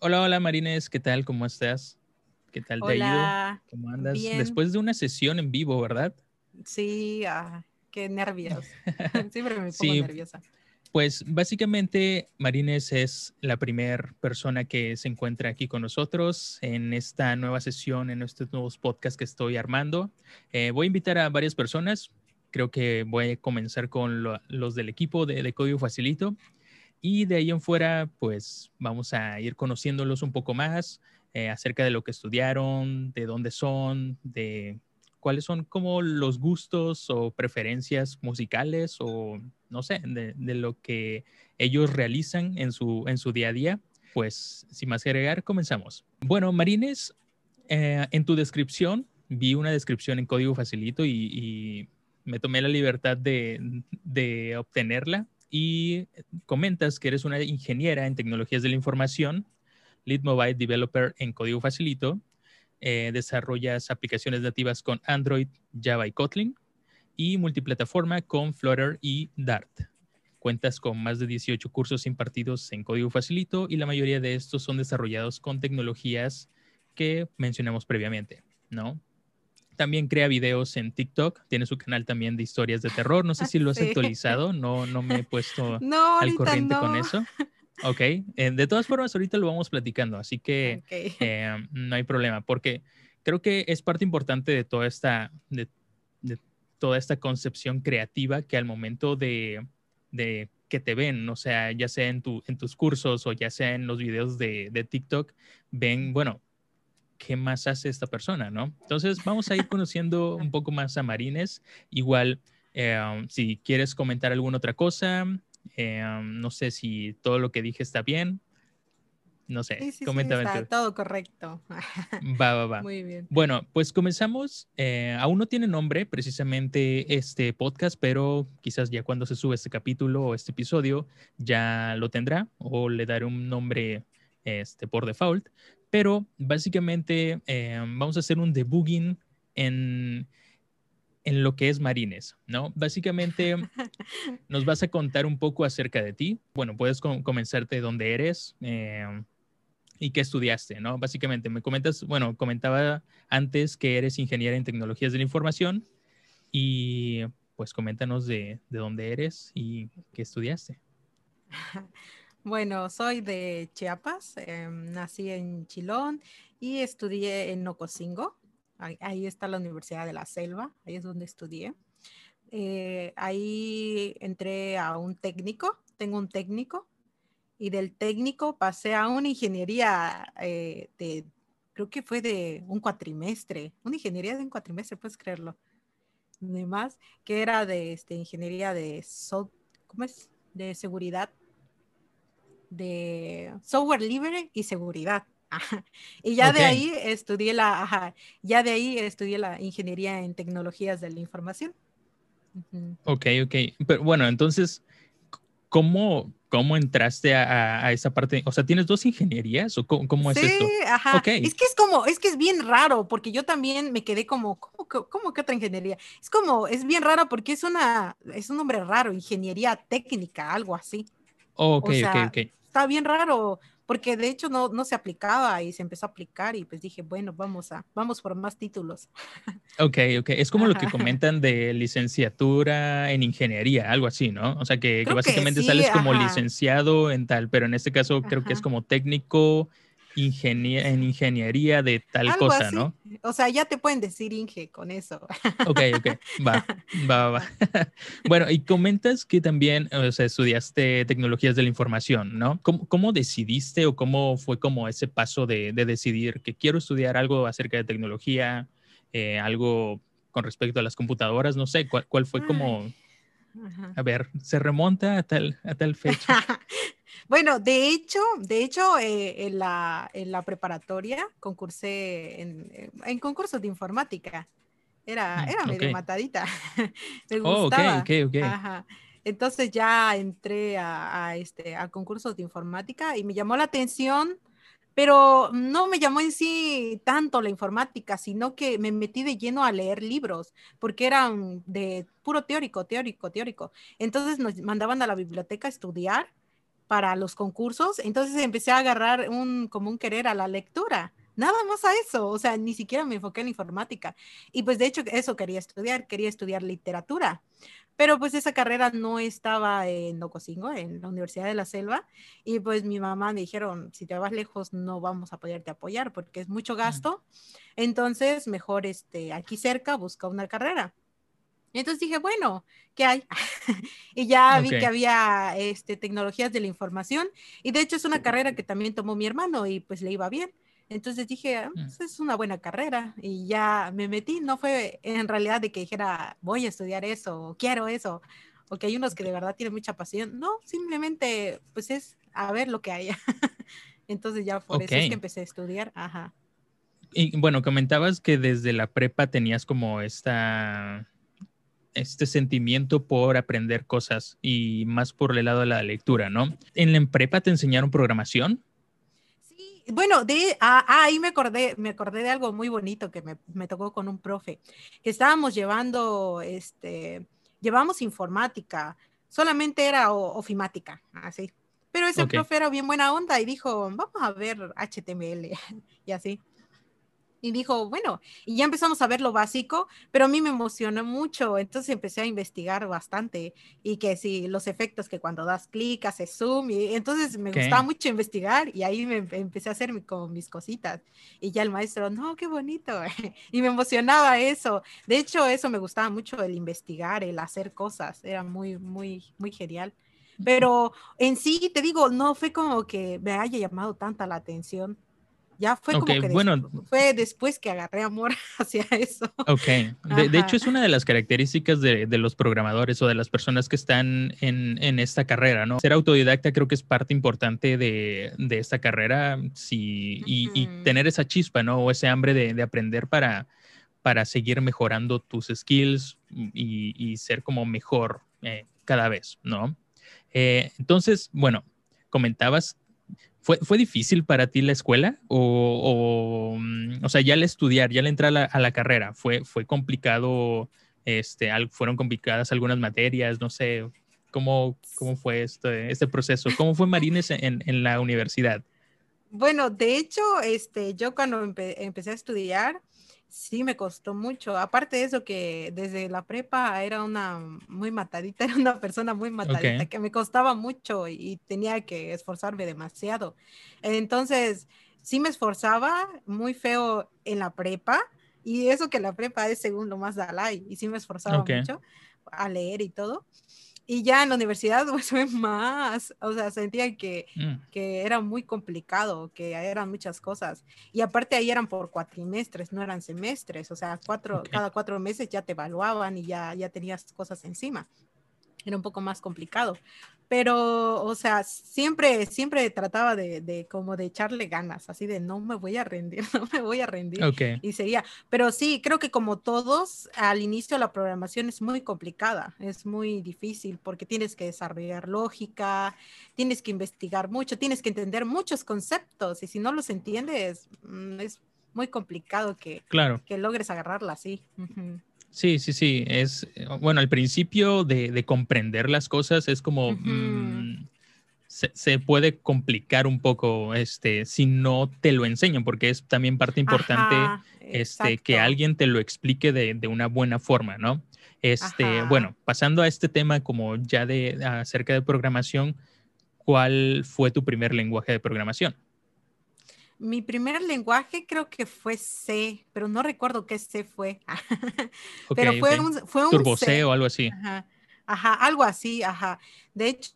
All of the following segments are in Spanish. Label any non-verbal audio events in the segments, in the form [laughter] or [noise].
Hola, hola Marines, ¿qué tal? ¿Cómo estás? ¿Qué tal te ha ido? ¿Cómo andas? Bien. Después de una sesión en vivo, ¿verdad? Sí, ah, qué nervios. [laughs] Siempre me pongo Sí. nerviosa. Pues básicamente Marines es la primera persona que se encuentra aquí con nosotros en esta nueva sesión, en estos nuevos podcasts que estoy armando. Eh, voy a invitar a varias personas. Creo que voy a comenzar con lo- los del equipo de, de Código Facilito. Y de ahí en fuera, pues vamos a ir conociéndolos un poco más eh, acerca de lo que estudiaron, de dónde son, de cuáles son como los gustos o preferencias musicales o no sé, de, lo que ellos realizan en su, en su día a día. Pues sin más que agregar, comenzamos. Bueno, Marines, eh, en tu descripción, vi una descripción en código facilito y, y me tomé la libertad de, de obtenerla y comentas que eres una ingeniera en tecnologías de la información, lead mobile developer en código facilito, eh, desarrollas aplicaciones nativas con Android, Java y Kotlin y multiplataforma con Flutter y Dart. Cuentas con más de 18 cursos impartidos en código facilito y la mayoría de estos son desarrollados con tecnologías que mencionamos previamente, ¿no? También crea videos en TikTok, tiene su canal también de historias de terror, no sé si lo has Sí. actualizado, [laughs] no, no me he puesto [laughs] No, al corriente no. con eso. [laughs] Ok, eh, de todas formas ahorita lo vamos platicando, así que Ok. eh, no hay problema, porque creo que es parte importante de toda esta, de, de toda esta concepción creativa que al momento de, de que te ven, o sea, ya sea en, tu, en tus cursos o ya sea en los videos de, de TikTok, ven, bueno, ¿qué más hace esta persona, no? Entonces vamos a ir conociendo un poco más a Marines. Igual, eh, si quieres comentar alguna otra cosa, eh, no sé si todo lo que dije está bien. No sé, Sí, sí, sí, coméntame está tú. todo correcto. [laughs] Va, va, va. Muy bien. Bueno, pues comenzamos. Eh, aún no tiene nombre precisamente este podcast, pero quizás ya cuando se sube este capítulo o este episodio ya lo tendrá o le daré un nombre este, por default. Pero básicamente eh, vamos a hacer un debugging en, en lo que es Marines, ¿no? Básicamente [laughs] nos vas a contar un poco acerca de ti. Bueno, puedes com- comenzarte de dónde eres. eh, y qué estudiaste, ¿no? Básicamente, me comentas, bueno, comentaba antes que eres ingeniera en tecnologías de la información y pues coméntanos de, de dónde eres y qué estudiaste. [laughs] Bueno, soy de Chiapas, em, nací en Chilón y estudié en Nococingo. Ahí, está la Universidad de la Selva, ahí es donde estudié. Eh, ahí entré a un técnico, tengo un técnico, y del técnico pasé a una ingeniería eh, de, creo que fue de un cuatrimestre, una ingeniería de un cuatrimestre, puedes creerlo. Además, que era de este, ingeniería de, ¿cómo es? De seguridad de software libre y seguridad. [laughs] Ajá. Y ya de ahí estudié la, ajá, ya de ahí estudié la ingeniería en tecnologías de la información. Ujú. Ok, ok. Pero bueno, entonces, ¿cómo, cómo entraste a, esa parte? O sea, ¿tienes dos ingenierías o cómo, cómo es sí, esto? ajá. Ok. Es que es como, es que es bien raro, porque yo también me quedé como, ¿cómo, que- cómo que otra ingeniería? Es como, es bien raro porque es una, es un nombre raro, ingeniería técnica, algo así. Ok, O sea, ok, ok. Está bien raro, porque de hecho no, no se aplicaba y se empezó a aplicar y pues dije, bueno, vamos a, vamos por más títulos. [laughs] Ok, ok. Es como lo que comentan de licenciatura en ingeniería, algo así, ¿no? O sea, que, que Creo que básicamente sí, sales como licenciado en tal, pero en este caso creo que es como técnico ingenie- en ingeniería de tal Algo cosa, así. ¿no? O sea, ya te pueden decir Inge con eso. Ok, ok. Va, va, va. [laughs] Bueno, y comentas que también, o sea, estudiaste tecnologías de la información, ¿no? ¿Cómo, cómo decidiste o cómo fue como ese paso de, de decidir que quiero estudiar algo acerca de tecnología, eh, algo con respecto a las computadoras? No sé, ¿cuál, cuál fue como, ajá. a ver, se remonta a tal, a tal fecha? [laughs] Bueno, de hecho, de hecho, eh, en la, en la preparatoria concursé en, eh, en concursos de informática. Era, Mm, era medio matadita. [laughs] Me Oh, gustaba. ok, ok. Ajá. Entonces ya entré a, a este, a concursos de informática y me llamó la atención, pero no me llamó en sí tanto la informática, sino que me metí de lleno a leer libros, porque eran de puro teórico, teórico, teórico. Entonces nos mandaban a la biblioteca a estudiar para los concursos, entonces empecé a agarrar un, como un querer a la lectura. Nada más a eso, o sea, ni siquiera me enfoqué en informática. Y pues de hecho eso quería estudiar, quería estudiar literatura. Pero pues esa carrera no estaba en Ocosingo, en la Universidad de la Selva. Y pues mi mamá me dijeron, si te vas lejos no vamos a poderte apoyar porque es mucho gasto. Entonces, mejor este, aquí cerca busca una carrera. Entonces dije, bueno, ¿qué hay? [laughs] y ya vi que había este, tecnologías de la información. Y de hecho es una carrera que también tomó mi hermano y pues le iba bien. Entonces dije, ah, Mm. pues, es una buena carrera y ya me metí. No fue en realidad de que dijera, voy a estudiar eso, o quiero eso, porque hay unos que de verdad tienen mucha pasión. No, simplemente pues es a ver lo que haya. [laughs] Entonces ya por eso es que empecé a estudiar. Ajá. Y bueno, comentabas que desde la prepa tenías como esta, este sentimiento por aprender cosas y más por el lado de la lectura, ¿no? ¿En la prepa te enseñaron programación? Sí, bueno, de ah, ah, ahí me acordé, me acordé de algo muy bonito que me, me tocó con un profe, que estábamos llevando, este, llevamos informática, solamente era o- ofimática, así. Pero ese Ok. profe era bien buena onda y dijo, vamos a ver HTML [laughs] y así. Y dijo, bueno, y ya empezamos a ver lo básico, pero a mí me emocionó mucho, entonces empecé a investigar bastante y que si los efectos que cuando das clic hace zoom, y entonces me gustaba mucho investigar y ahí me empe- empecé a hacer mi- como mis cositas y ya el maestro, no, qué bonito, [laughs] y me emocionaba eso. De hecho, eso me gustaba mucho, el investigar, el hacer cosas, era muy, muy, muy genial. Pero en sí, te digo, no fue como que me haya llamado tanta la atención. Ya fue Ok, como que des- bueno. fue después que agarré amor [laughs] hacia eso. Ok. De, de hecho, es una de las características de, de los programadores o de las personas que están en, en esta carrera, ¿no? Ser autodidacta creo que es parte importante de, de esta carrera sí, y, tener esa chispa, ¿no? O ese hambre de, de aprender para, para seguir mejorando tus skills y, y ser como mejor eh, cada vez, ¿no? Eh, entonces, bueno, comentabas, ¿fue, ¿fue difícil para ti la escuela? O, o, mm, o sea, ya al estudiar, ya al entrar a la, carrera, ¿fue, fue complicado, este, al- fueron complicadas algunas materias, no sé, ¿cómo, cómo fue este, este proceso? ¿Cómo fue Marines en, en la universidad? Bueno, de hecho, este, yo cuando empe- empecé a estudiar, sí me costó mucho. Aparte de eso, que desde la prepa era una muy matadita, [laughs] era una persona muy matadita, que me costaba mucho y tenía que esforzarme demasiado. Entonces, sí me esforzaba muy feo en la prepa, y eso que la prepa es según lo más Dalai, y sí me esforzaba mucho a leer y todo. Y ya en la universidad, [laughs] pues fue más, o sea, sentía que Mm, que era muy complicado, que eran muchas cosas. Y aparte ahí eran por cuatrimestres, no eran semestres, o sea, cuatro, cada cuatro meses ya te evaluaban y ya, ya tenías cosas encima. Era un poco más complicado. Pero, o sea, siempre, siempre trataba de, de como de echarle ganas, así de no me voy a rendir, [laughs] no me voy a rendir ok, y seguía. Pero sí, creo que como todos, al inicio la programación es muy complicada, es muy difícil porque tienes que desarrollar lógica, tienes que investigar mucho, tienes que entender muchos conceptos y si no los entiendes, mm, es muy complicado que, claro. que logres agarrarla así. Ujú. Sí, sí, sí. Es, eh, bueno, al principio de, de comprender las cosas es como, mm, se, se puede complicar un poco, este, si no te lo enseñan, porque es también parte importante, Ajá, este, que alguien te lo explique de, de una buena forma, ¿no? Este, Ajá. bueno, pasando a este tema como ya de acerca de programación, ¿cuál fue tu primer lenguaje de programación? Mi primer lenguaje creo que fue C, pero no recuerdo qué C fue. [laughs] Ok, pero fue ok. un, fue un Turbo C. C o algo así. Ajá, ajá, algo así, ajá. De hecho,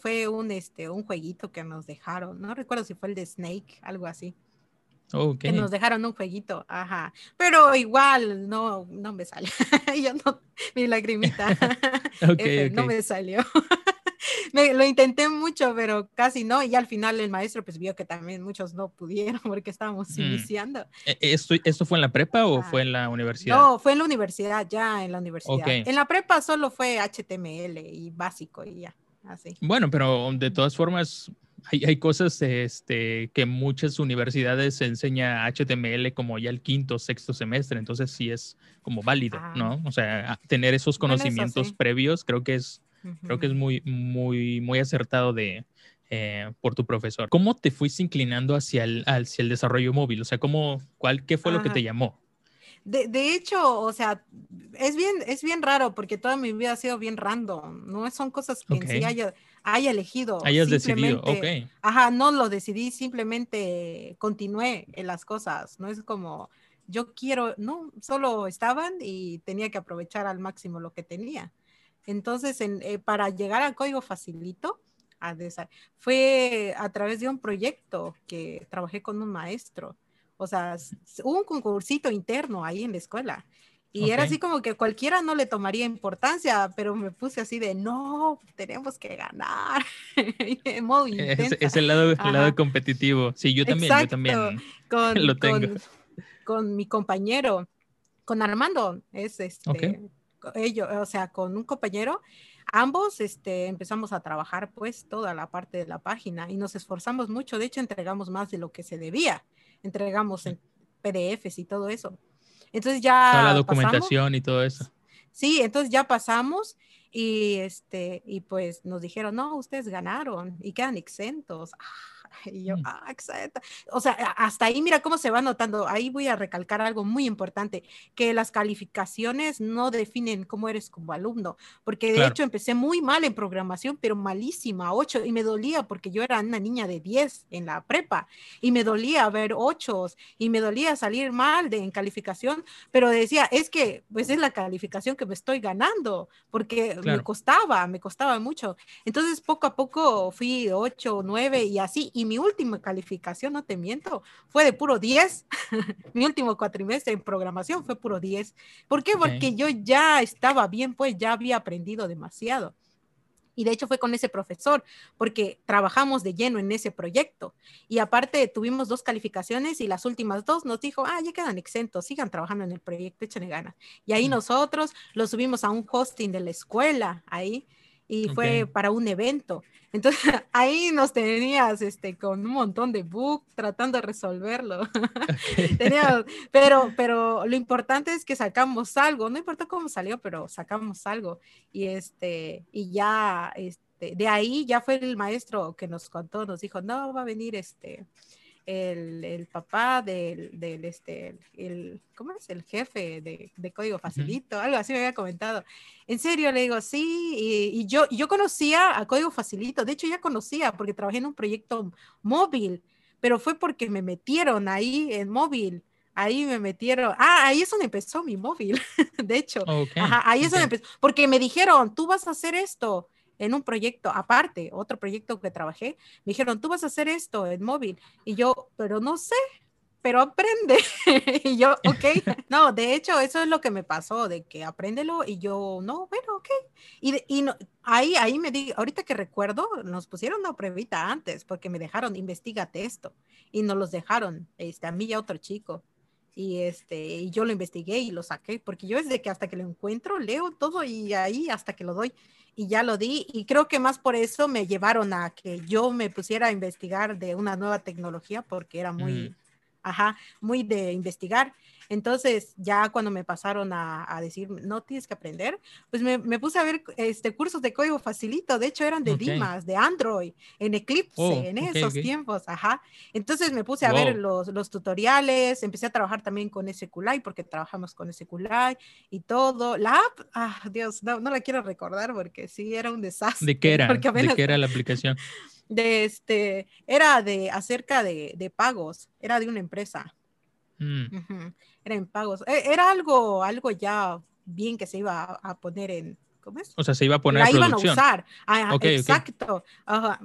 fue un, este, un jueguito que nos dejaron. No recuerdo si fue el de Snake, algo así. Ok. Que nos dejaron un jueguito, ajá. Pero igual, no, no me salió. [laughs] Yo no, mi lagrimita. [laughs] Ok, F, no ok. me salió. Me- lo intenté mucho, pero casi no. Y al final el maestro pues vio que también muchos no pudieron [laughs] porque estábamos Mm. iniciando. Eh, ¿Esto, ¿Esto fue en la prepa o Ah, fue en la universidad? No, fue en la universidad, ya en la universidad. En la prepa solo fue HTML y básico y ya, así. Bueno, pero de todas formas, hay, hay cosas este, que muchas universidades enseña HTML como ya el quinto, sexto semestre, entonces sí es como válido, Ah. ¿no? O sea, tener esos Bueno, eso conocimientos sí. previos creo que es, creo que es muy, muy, muy acertado de, eh, por tu profesor. ¿Cómo te fuiste inclinando hacia el, hacia el desarrollo móvil? O sea, ¿cómo, cuál, ¿qué fue lo que te llamó? De, de, hecho, o sea, es bien, es bien raro porque toda mi vida ha sido bien random. No son cosas que en sí haya, haya elegido. Hayas decidido, ok. Ajá, no lo decidí, simplemente continué en las cosas. No es como yo quiero, no, solo estaban y tenía que aprovechar al máximo lo que tenía. Entonces, en, eh, para llegar al código facilito, a fue a través de un proyecto que trabajé con un maestro. O sea, hubo un concursito interno ahí en la escuela. Y era así como que cualquiera no le tomaría importancia, pero me puse así de, no, tenemos que ganar. [laughs] en modo [laughs] es, el lado, lado, competitivo. Sí, yo también, yo también con, [laughs] lo tengo. Con, mi compañero, con Armando, es este, ellos, o sea, con un compañero, ambos este, empezamos a trabajar pues toda la parte de la página y nos esforzamos mucho. De hecho, entregamos más de lo que se debía. Entregamos en PDFs y todo eso. Entonces ya... Toda la documentación y todo eso. Sí, entonces ya pasamos y, este, y pues nos dijeron, no, ustedes ganaron y quedan exentos. Ah, [laughs] y yo, mm. ah, exacto. O sea, hasta ahí mira cómo se va notando. Ahí voy a recalcar algo muy importante, que las calificaciones no definen cómo eres como alumno, porque de hecho empecé muy mal en programación, pero malísima, 8, y me dolía porque yo era una niña de 10 en la prepa, y me dolía ver 8 y me dolía salir mal de, en calificación, pero decía, es que pues es la calificación que me estoy ganando, porque me costaba, me costaba mucho. Entonces poco a poco fui 8, 9 y así, y mi última calificación, no te miento, fue de puro 10. [laughs] mi último cuatrimestre en programación fue puro 10. ¿Por qué? Porque yo ya estaba bien, pues ya había aprendido demasiado. Y de hecho fue con ese profesor, porque trabajamos de lleno en ese proyecto. Y aparte tuvimos dos calificaciones y las últimas dos nos dijo, ah, ya quedan exentos, sigan trabajando en el proyecto, échenle ganas. Y ahí nosotros lo subimos a un hosting de la escuela, ahí, y fue para un evento. Entonces [laughs] ahí nos tenías este, con un montón de bugs tratando de resolverlo. [laughs] [laughs] pero, pero lo importante es que sacamos algo, no importa cómo salió, pero sacamos algo. Y, este, y ya este, de ahí ya fue el maestro que nos contó, nos dijo, no, va a venir este, el, el papá del, del, este, el, ¿cómo es? El jefe de, de Código Facilito, algo así me había comentado. En serio, le digo, sí, y, y, yo, yo conocía a Código Facilito, de hecho ya conocía porque trabajé en un proyecto móvil, pero fue porque me metieron ahí en móvil. Ahí me metieron, ah, ahí es donde empezó mi móvil, [laughs] de hecho. Ajá, ahí es donde empezó, porque me dijeron, tú vas a hacer esto en un proyecto aparte, otro proyecto que trabajé, me dijeron, tú vas a hacer esto en móvil. Y yo, pero no sé, pero aprende. [laughs] y yo, ok. [laughs] No, de hecho, eso es lo que me pasó, de que apréndelo y yo, no, bueno, ok. Y, y no, ahí, ahí me di, ahorita que recuerdo, nos pusieron una pruebita antes porque me dejaron, investigate esto. Y nos los dejaron, este, a mí y a otro chico. Y, este, y yo lo investigué y lo saqué, porque yo desde que hasta que lo encuentro, leo todo y ahí hasta que lo doy y ya lo di. Y creo que más por eso me llevaron a que yo me pusiera a investigar de una nueva tecnología porque era muy, mm. ajá, muy de investigar. Entonces, ya cuando me pasaron a, decir, no tienes que aprender, pues me, puse a ver este, cursos de código facilito. De hecho, eran de Dimas, de Android, en Eclipse, oh, en esos tiempos. Ajá. Entonces me puse a ver los, los, tutoriales, empecé a trabajar también con SQLite, porque trabajamos con SQLite y todo. La app, ah, Dios, no, no la quiero recordar porque sí, era un desastre. ¿De qué [laughs] era? ¿De qué era la aplicación? De este, era de acerca de, de pagos, era de una empresa. Mm. Era en pagos. E, era algo, algo ya bien que se iba a, poner en, ¿cómo es? O sea, se iba a poner La iban a usar. Ah, exacto.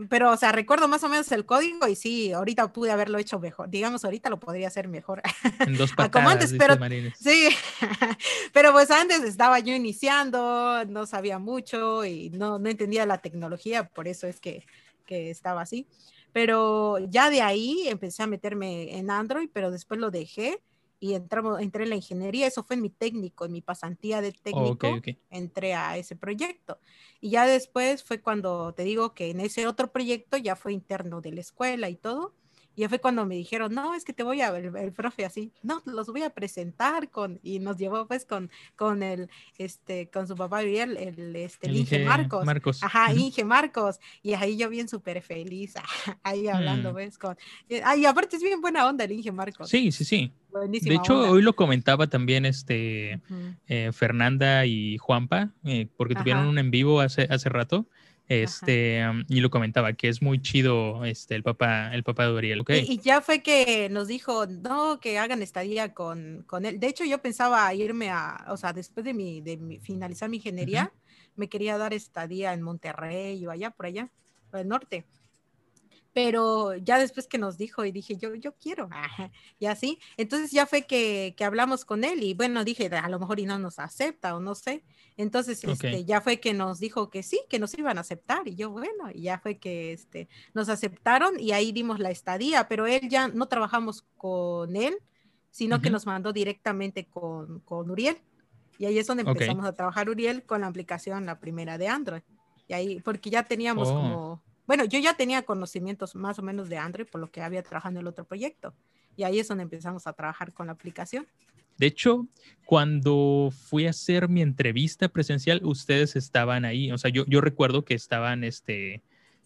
Pero, o sea, recuerdo más o menos el código y sí, ahorita pude haberlo hecho mejor. Digamos, ahorita lo podría hacer mejor. [laughs] En dos patadas, Como antes, pero sí. [laughs] pero pues antes estaba yo iniciando, no sabía mucho y no, no entendía la tecnología, por eso es que, que estaba así. Pero ya de ahí empecé a meterme en Android, pero después lo dejé y entramos, entré en la ingeniería. Eso fue en mi técnico, en mi pasantía de técnico. Entré a ese proyecto. Y ya después fue cuando te digo que en ese otro proyecto ya fue interno de la escuela y todo. Y fue cuando me dijeron, no, es que te voy a ver, el, profe así, no, los voy a presentar con, y nos llevó pues con, con el, este, con su papá Ariel, el, este, el Inge, Marcos. Marcos. Ajá, Inge Marcos. Y ahí yo bien súper feliz, [laughs] ahí hablando, pues, con, eh, ay, aparte es bien buena onda el Inge Marcos. Sí, sí, sí. de hecho, hoy lo comentaba también este eh, Fernanda y Juanpa, eh, porque tuvieron un en vivo hace, hace rato. Este, y lo comentaba, que es muy chido este, el papá, el papá de Uriel. Okay. Y, ya fue que nos dijo, no, que hagan estadía con, con él. De hecho, yo pensaba irme a, o sea, después de mi, de mi, finalizar mi ingeniería, me quería dar estadía en Monterrey o allá, por allá, por el norte pero ya después que nos dijo y dije, yo, yo quiero, [laughs] y así, entonces ya fue que, que, hablamos con él y bueno, dije, a lo mejor y no nos acepta o no sé, entonces este, ya fue que nos dijo que sí, que nos iban a aceptar y yo, bueno, y ya fue que este, nos aceptaron y ahí dimos la estadía, pero él ya no trabajamos con él, sino que nos mandó directamente con, con Uriel. Y ahí es donde empezamos a trabajar Uriel con la aplicación, la primera de Android. Y ahí, porque ya teníamos oh. como bueno, yo ya tenía conocimientos más o menos de Android por lo que había trabajado en el otro proyecto. Y ahí es donde empezamos a trabajar con la aplicación. De hecho, cuando fui a hacer mi entrevista presencial, ustedes estaban ahí. O sea, yo, yo recuerdo que estaban este,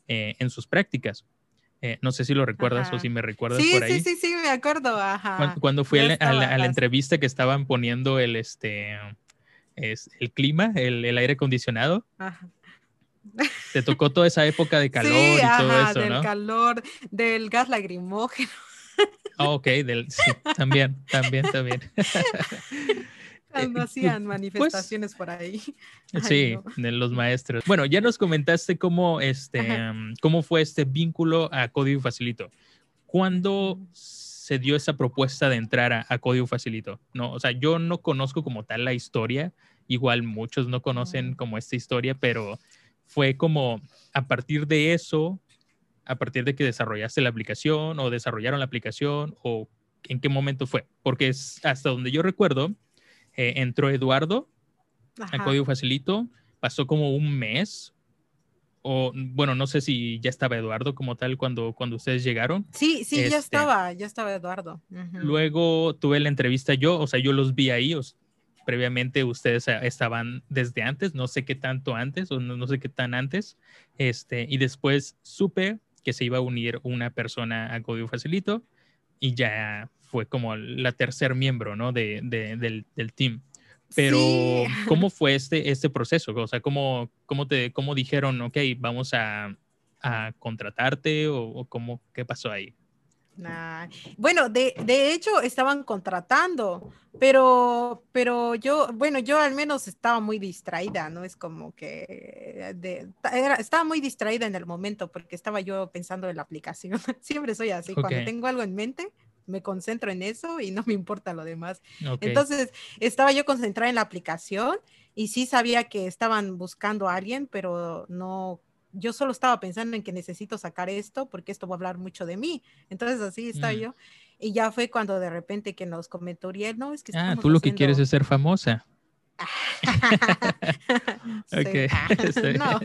eh, en sus prácticas. Eh, no sé si lo recuerdas o si me recuerdas por ahí. Sí, sí, sí, me acuerdo. Ajá. Cuando, fui a la, entrevista que estaban poniendo el, este, es, el clima, el, el aire acondicionado. Ajá. Te tocó toda esa época de calor y todo eso, del calor, del gas lagrimógeno. Ah, ok, del, sí, también, también, también. [laughs] Cuando hacían pues, manifestaciones por ahí. [laughs] sí, de los maestros. Bueno, ya nos comentaste cómo, este, cómo fue este vínculo a Código Facilito. ¿Cuándo se dio esa propuesta de entrar a, a, Código Facilito? No, o sea, yo no conozco como tal la historia. Igual muchos no conocen como esta historia, pero fue como a partir de eso, a partir de que desarrollaste la aplicación o desarrollaron la aplicación o en qué momento fue. Porque es, hasta donde yo recuerdo, eh, entró Eduardo a Código Facilito, pasó como un mes. O bueno, no sé si ya estaba Eduardo como tal cuando, cuando ustedes llegaron. Sí, sí, ya este, estaba, ya estaba Eduardo. Luego tuve la entrevista yo, o sea, yo los vi ahí, previamente ustedes estaban desde antes, no sé qué tanto antes o no, sé qué tan antes, este, y después supe que se iba a unir una persona a Código Facilito y ya fue como la tercer miembro, ¿no? De, del, del, team. Pero, [laughs] ¿cómo fue este, este proceso? O sea, ¿cómo, cómo, te, cómo dijeron, ok, vamos a, a contratarte o, o cómo, qué pasó ahí? Bueno, de, de, hecho estaban contratando, pero, pero yo, bueno, yo al menos estaba muy distraída, ¿no? Es como que de, estaba muy distraída en el momento porque estaba yo pensando en la aplicación. [laughs] Siempre soy así, cuando tengo algo en mente, me concentro en eso y no me importa lo demás. Entonces, estaba yo concentrada en la aplicación y sí sabía que estaban buscando a alguien, pero no yo solo estaba pensando en que necesito sacar esto porque esto va a hablar mucho de mí. Entonces así está mm. yo. Y ya fue cuando de repente que nos comentó Uriel, no, es que... Ah, tú lo que quieres es ser famosa. [laughs] okay. [laughs] no.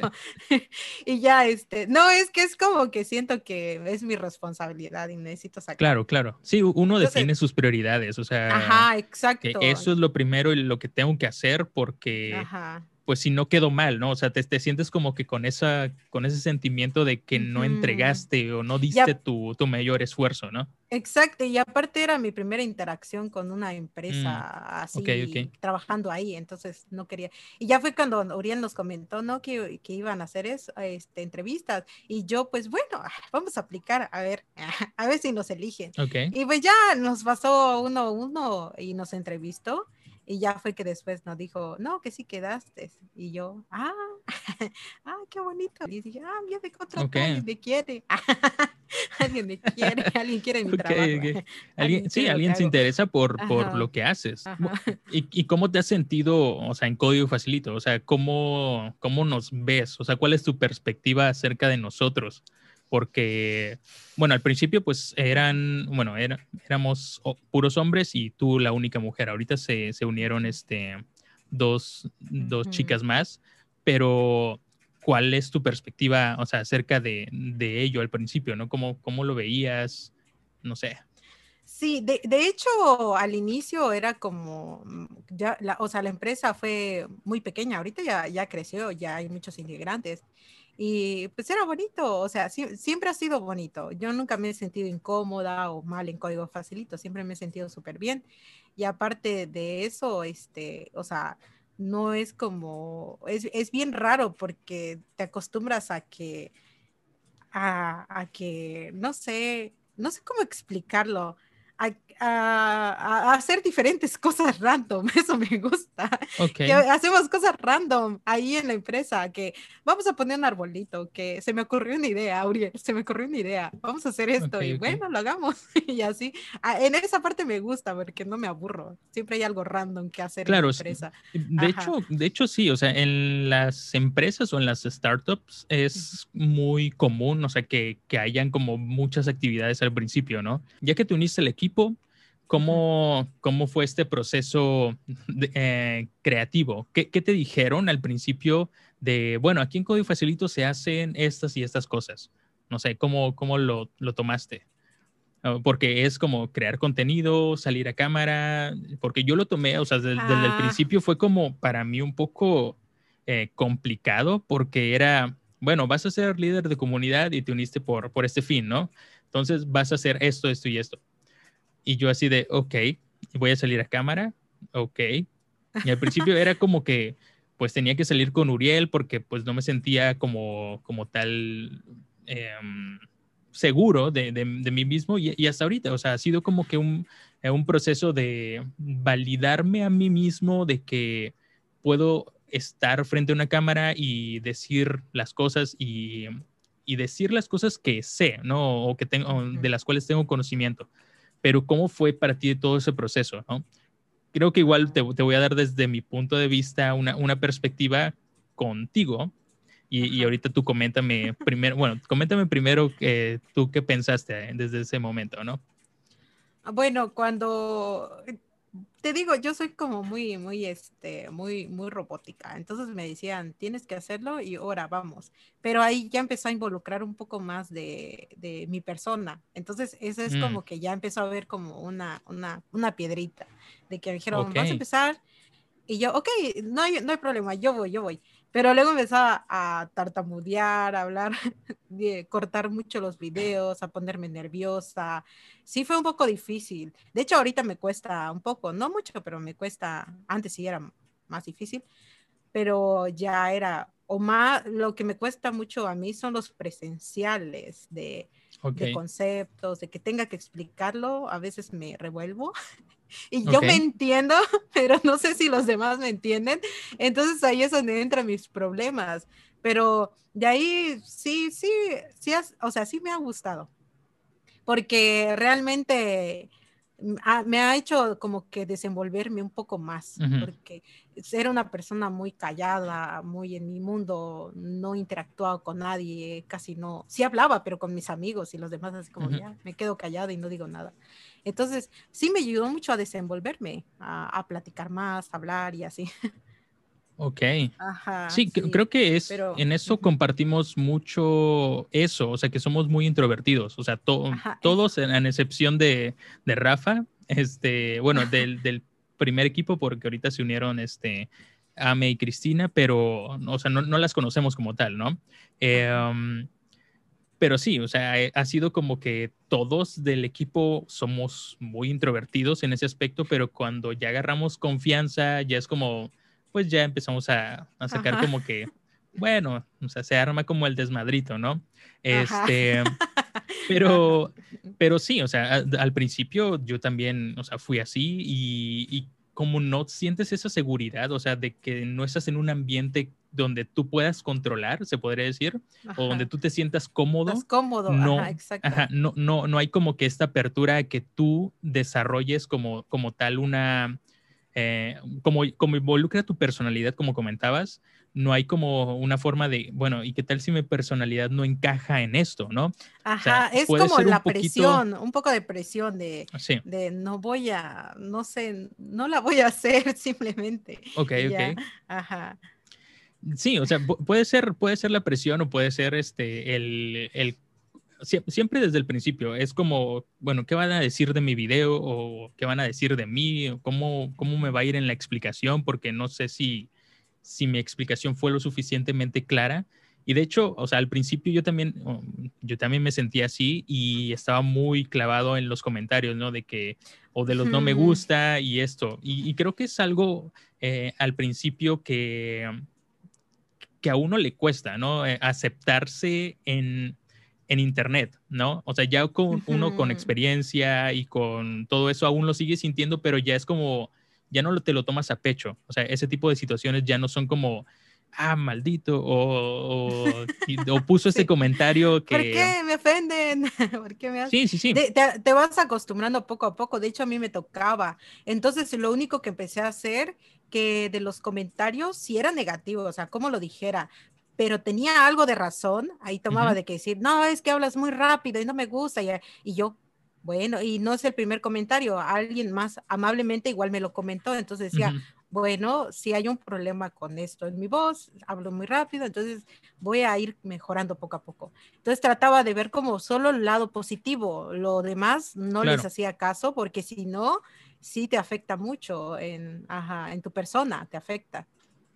[laughs] y ya, este, no, es que es como que siento que es mi responsabilidad y necesito sacar. Claro, claro. Sí, uno define sus prioridades, o sea. Ajá, exacto. eso es lo primero y lo que tengo que hacer porque Ajá pues si no quedó mal, ¿no? O sea, te, te, sientes como que con, esa, con ese sentimiento de que no entregaste o no diste tu, tu, mayor esfuerzo, ¿no? Exacto, y aparte era mi primera interacción con una empresa mm, así, trabajando ahí, entonces no quería. Y ya fue cuando Uriel nos comentó, ¿no? Que, que iban a hacer eso, este, entrevistas, y yo, pues bueno, [laughs] vamos a aplicar, a ver, [laughs] a ver si nos eligen. Y pues ya nos pasó uno uno y nos entrevistó. Y ya fue que después nos dijo, no, que sí quedaste. Y yo, ah, [laughs] ah, qué bonito. Y dije, ah, ya me contrató, okay. alguien me quiere. [laughs] alguien me quiere, [laughs] alguien quiere mi trabajo. ¿Alguien, sí, alguien se interesa por, por lo que haces. ¿Y, ¿Y, cómo te has sentido, o sea, en Código Facilito? O sea, ¿cómo, ¿cómo nos ves? O sea, ¿cuál es tu perspectiva acerca de nosotros? Porque, bueno, al principio pues eran, bueno, éramos puros hombres y tú la única mujer. Ahorita se, se unieron este, dos, dos chicas más, pero ¿cuál es tu perspectiva, o sea, acerca de, de ello al principio, ¿no? ¿Cómo, cómo lo veías? no sé. Sí, de, de, hecho, al inicio era como, mm, ya, la, o sea, la empresa fue muy pequeña, ahorita ya, ya creció, ya hay muchos integrantes. Y pues era bonito, o sea, siempre ha sido bonito. Yo nunca me he sentido incómoda o mal en código facilito, siempre me he sentido súper bien. Y aparte de eso, este, o sea, no es como, es, es bien raro porque te acostumbras a que, a, a que, no sé, no sé cómo explicarlo a, hacer diferentes [laughs] cosas random, [laughs] eso me gusta. Que hacemos cosas random ahí en la empresa, que vamos a poner un arbolito, que se me ocurrió una idea, Auriel, se me ocurrió una idea, vamos a hacer esto y bueno, lo hagamos [laughs] y así. Ah, en esa parte me gusta porque no me aburro, siempre hay algo random que hacer claro, en la empresa. De hecho, de hecho sí, o sea, en las empresas o en las startups es muy común, o sea, que, que hayan como muchas actividades al principio, ¿no? Ya que te uniste al equipo, ¿Cómo, ¿Cómo fue este proceso eh, creativo? ¿Qué, ¿Qué, te dijeron al principio de, bueno, aquí en Código Facilito se hacen estas y estas cosas? No sé, ¿cómo, cómo lo, lo tomaste? Ah, porque es como crear contenido, salir a cámara, porque yo lo tomé, o sea, desde, el ah. principio fue como para mí un poco eh, complicado porque era, bueno, vas a ser líder de comunidad y te uniste por, por este fin, ¿no? Entonces vas a hacer esto, esto y esto y yo así de, ok, voy a salir a cámara, ok. Y [laughs] al principio era como que, pues tenía que salir con Uriel porque pues no me sentía como, como tal em, seguro de, de, mí mismo y, y, hasta ahorita, o sea, ha sido como que un, un proceso de validarme a mí mismo de que puedo estar frente a una cámara y decir las cosas y, y decir las cosas que sé, ¿no? O que tengo, de las cuales tengo conocimiento pero ¿cómo fue para ti todo ese proceso? ¿no? Creo que igual te, te, voy a dar desde mi punto de vista una, una perspectiva contigo y, y, ahorita tú coméntame primero, bueno, coméntame primero que tú qué pensaste desde ese momento, ¿no? Bueno, cuando te digo, yo soy como muy, muy, este, muy, muy robótica. Entonces me decían, tienes que hacerlo y ahora vamos. Pero ahí ya empezó a involucrar un poco más de, de mi persona. Entonces eso es como mm. que ya empezó a ver como una, una, una piedrita de que me dijeron, vamos a empezar. Y yo, ok, no hay, no hay problema, yo voy, yo voy. Pero luego empezaba a tartamudear, a hablar, [laughs] de cortar mucho los videos, a ponerme nerviosa. Sí fue un poco difícil. De hecho, ahorita me cuesta un poco, no mucho, pero me cuesta, antes sí era más difícil, pero ya era, o más, lo que me cuesta mucho a mí son los presenciales de, de conceptos, de que tenga que explicarlo, a veces me revuelvo [laughs] y yo me entiendo, [laughs] pero no sé si los demás me entienden. Entonces ahí es donde entran mis problemas. Pero de ahí sí, sí, sí, o sea, sí me ha gustado. Porque realmente mm, me ha hecho como que desenvolverme un poco más, porque era una persona muy callada, muy en mi mundo, no interactuaba con nadie, casi no, sí hablaba, pero con mis amigos y los demás así como ya, me quedo callada y no digo nada. Entonces, sí me ayudó mucho a desenvolverme, a, platicar más, a hablar y así. [laughs] Ok. Ajá, sí, creo que es, en eso compartimos mucho eso, o sea, que somos muy introvertidos, o sea, todos, en, excepción de, de, Rafa, este, bueno, del, [laughs] del, primer equipo, porque ahorita se unieron, este, Ame y Cristina, pero, o sea, no, no las conocemos como tal, ¿no? Eh, pero sí, o sea, eh, ha sido como que todos del equipo somos muy introvertidos en ese aspecto, pero cuando ya agarramos confianza, ya es como, pues ya empezamos a, sacar como que, bueno, o sea, se arma como el desmadrito, ¿no? Este, [laughs] pero, pero sí, o sea, al principio yo también, o sea, fui así y, y como no sientes esa seguridad, o sea, de que no estás en un ambiente donde tú puedas controlar, se podría decir, o donde tú te sientas cómodo. cómodo, no, exacto. no, no, no hay como que esta apertura que tú desarrolles como, como tal una, eh, como, como involucra tu personalidad, como comentabas, no hay como una forma de, bueno, ¿y qué tal si mi personalidad no encaja en esto, no? Ajá, es como la presión, un poco de presión de, de no voy a, no sé, no la voy a hacer [laughs] simplemente. Ok, ok. Ajá. Sí, o sea, puede ser, puede ser la presión o puede ser este, el, el siempre desde el principio. Es como, bueno, ¿qué van a decir de mi video o qué van a decir de mí? ¿Cómo, cómo me va a ir en la explicación? Porque no sé si, si mi explicación fue lo suficientemente clara. Y de hecho, o sea, al principio yo también, yo también me sentía así y estaba muy clavado en los comentarios, ¿no? De que, o de los no me gusta y esto. Y, creo que es algo eh, al principio que, que a uno le cuesta, ¿no? Eh, aceptarse en, en Internet, ¿no? O sea, ya con uno con experiencia y con todo eso aún lo sigue sintiendo, pero ya es como, ya no te lo tomas a pecho. O sea, ese tipo de situaciones ya no son como, ah, maldito, o, o, puso [laughs] este comentario que... ¿Por qué me ofenden? [laughs] ¿Por qué me Sí, sí, sí. Te, te, vas acostumbrando poco a poco. De hecho, a mí me tocaba. Entonces, lo único que empecé a hacer que de los comentarios, si era negativo, o sea, como lo dijera, pero tenía algo de razón, ahí tomaba de que decir, no, es que hablas muy rápido y no me gusta, y, y yo, bueno, y no es el primer comentario, alguien más amablemente igual me lo comentó, entonces decía, bueno, si hay un problema con esto en mi voz, hablo muy rápido, entonces voy a ir mejorando poco a poco. Entonces trataba de ver como solo el lado positivo, lo demás no les hacía caso, porque si no, sí te afecta mucho en, en tu persona, te afecta.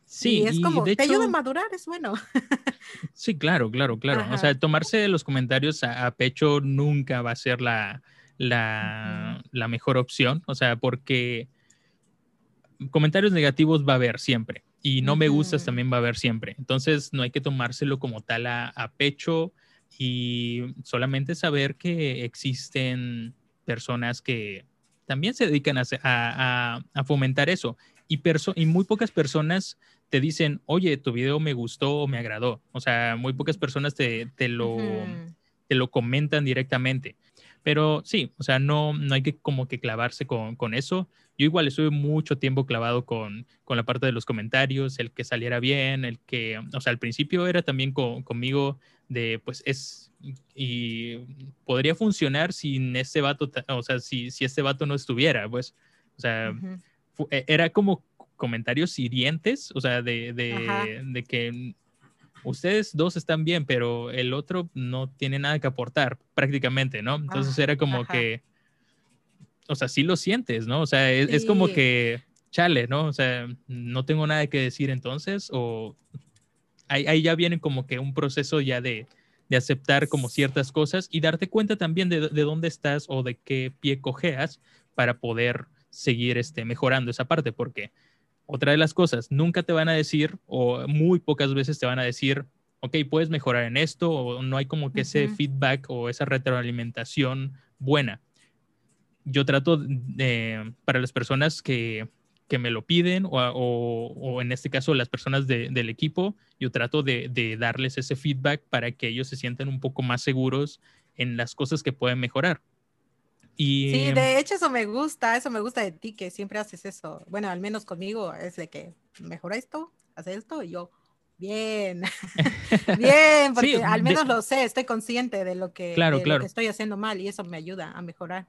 Sí, es como, te ayuda a madurar, es bueno. [laughs] sí, claro, claro, claro. O sea, tomarse los comentarios a, pecho nunca va a ser la, la, mejor opción. O sea, porque comentarios negativos va a haber siempre. Y no me gustas también va a haber siempre. Entonces, no hay que tomárselo como tal a, pecho y solamente saber que existen personas que también se dedican a, a fomentar eso. Y, y muy pocas personas te dicen, oye, tu video me gustó o me agradó. O sea, muy pocas personas te, te lo, te lo comentan directamente. Pero sí, o sea, no, no hay que como que clavarse con, con eso. Yo igual estuve mucho tiempo clavado con, con, la parte de los comentarios, el que saliera bien, el que, o sea, al principio era también conmigo de, pues es, y podría funcionar sin ese vato, o sea, si, si este vato no estuviera, pues, o sea, e, era como comentarios hirientes, o sea, de, de, que ustedes dos están bien, pero el otro no tiene nada que aportar prácticamente, ¿no? Entonces era como que, o sea, sí lo sientes, ¿no? O sea, es, como que, chale, ¿no? O sea, no tengo nada que decir entonces, o ahí, ya viene como que un proceso ya de, de aceptar como ciertas cosas y darte cuenta también de, de, dónde estás o de qué pie cojeas para poder seguir este, mejorando esa parte, porque otra de las cosas, nunca te van a decir o muy pocas veces te van a decir, ok, puedes mejorar en esto o no hay como que ese feedback o esa retroalimentación buena. Yo trato de, para las personas que, que me lo piden o, o, en este caso las personas del equipo, yo trato de, de darles ese feedback para que ellos se sientan un poco más seguros en las cosas que pueden mejorar. Sí, de hecho eso me gusta, eso me gusta de ti, que siempre haces eso. Bueno, al menos conmigo es de que mejora esto, hace esto, y yo, bien, [laughs] [laughs] bien, porque al menos lo sé, estoy consciente de lo que, estoy haciendo mal y eso me ayuda a mejorar.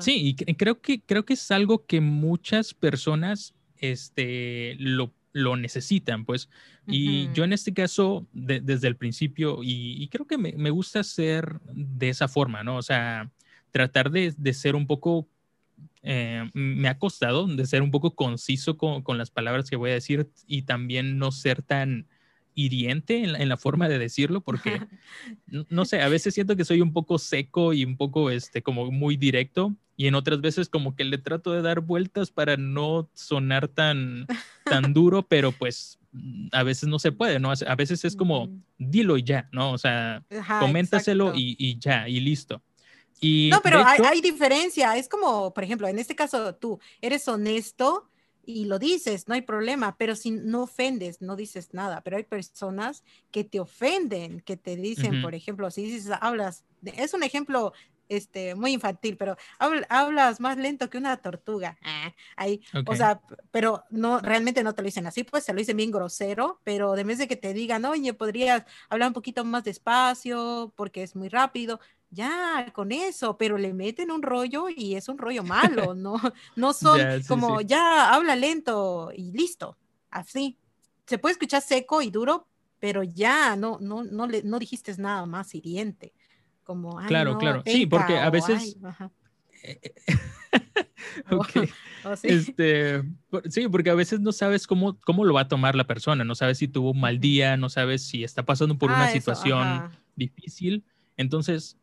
Sí, y creo que, creo que es algo que muchas personas este, lo, necesitan, pues. Y yo en este caso, desde el principio, y, creo que me, me, gusta ser de esa forma, ¿no? O sea, tratar de, ser un poco, eh, me ha costado de ser un poco conciso con, las palabras que voy a decir y también no ser tan hiriente en la, forma de decirlo, porque, [laughs] no, sé, a veces siento que soy un poco seco y un poco, este, como muy directo, y en otras veces como que le trato de dar vueltas para no sonar tan, [laughs] tan duro, pero pues a veces no se puede, ¿no? A veces es como, dilo y ya, ¿no? O sea, coméntaselo y, y, ya, y listo no, pero hay, diferencia. Es como, por ejemplo, en este caso tú eres honesto y lo dices, no hay problema, pero si no ofendes, no dices nada. Pero hay personas que te ofenden, que te dicen, por ejemplo, si dices, hablas, es un ejemplo este, muy infantil, pero hablas más lento que una tortuga. Ah, ahí, o sea, pero no, realmente no te lo dicen así, pues se lo dicen bien grosero, pero de vez de que te digan, oye, podrías hablar un poquito más despacio porque es muy rápido, ya con eso, pero le meten un rollo y es un rollo [laughs] malo, no, no son como ya habla lento y listo, así. Se puede escuchar seco y duro, pero ya no, no, no, le, no dijiste nada más hiriente. como... claro, claro. Sí, porque a veces... [laughs] [laughs] okay. Este, sí, porque a veces no sabes cómo, cómo lo va a tomar la persona, no sabes si tuvo un mal día, no sabes si está pasando por una ah, situación difícil. Entonces,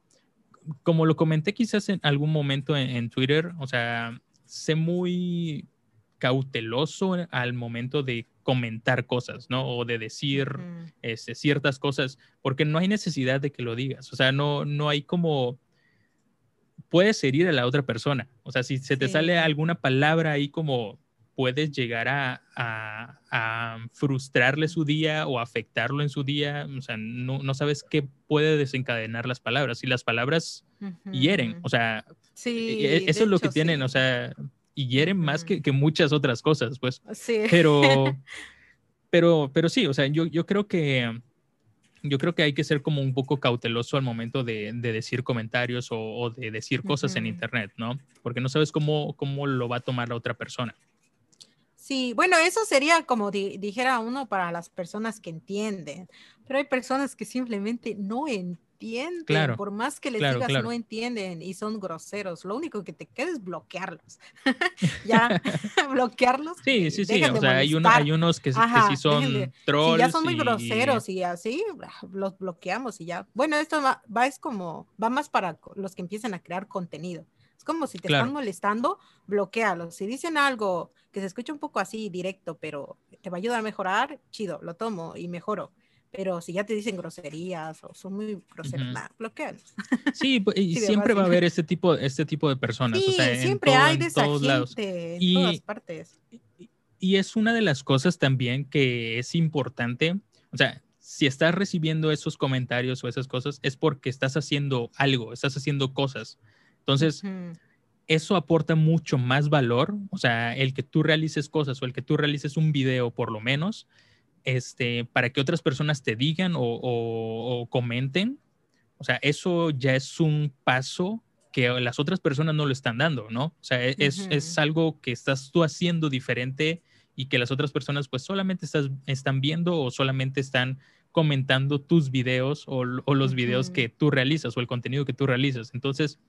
como lo comenté quizás en algún momento en, Twitter, o sea, sé muy cauteloso al momento de comentar cosas, ¿no? O de decir este, ciertas cosas, porque no hay necesidad de que lo digas, o sea, no, no hay como puedes herir a la otra persona. O sea, si se te sale alguna palabra ahí como puedes llegar a, frustrarle su día o afectarlo en su día. O sea, no, sabes qué puede desencadenar las palabras. Y las palabras hieren. O sea, sí, e, eso es lo que tienen. O sea, y hieren más que, muchas otras cosas, pues. Sí. Pero, [laughs] pero, pero sí, o sea, yo, yo creo que yo creo que hay que ser como un poco cauteloso al momento de, decir comentarios o, de decir cosas en Internet, ¿no? Porque no sabes cómo, cómo lo va a tomar la otra persona. Sí, bueno, eso sería como dijera uno para las personas que entienden, pero hay personas que simplemente no entienden. Por más que les digas, no entienden y son groseros. Lo único que te queda es bloquearlos. [laughs] [laughs] ya, [laughs] bloquearlos. Sí, sí, sí. O sea, hay, hay, unos que, sí son trolls. ya son muy groseros y así, los bloqueamos y ya. Bueno, esto va, es como, va más para los que empiezan a crear contenido. Es como si te están molestando, bloquealos. Si dicen algo que se escucha un poco así directo, pero te va a ayudar a mejorar, chido, lo tomo y mejoro pero si ya te dicen groserías o son muy groseros, uh Sí, y [laughs] siempre va a haber este tipo, este tipo de personas. Sí, siempre hay de esa gente en todas partes. Y es una de las cosas también que es importante, o sea, si estás recibiendo esos comentarios o esas cosas, es porque estás haciendo algo, estás haciendo cosas. Entonces, eso aporta mucho más valor, o sea, el que tú realices cosas o el que tú realices un video por lo menos, este, para que otras personas te digan o, comenten. O sea, eso ya es un paso que las otras personas no lo están dando, ¿no? O sea, e, es, algo que estás tú haciendo diferente y que las otras personas pues solamente estás, están viendo o solamente están comentando tus videos o, los videos que tú realizas o el contenido que tú realizas. Entonces,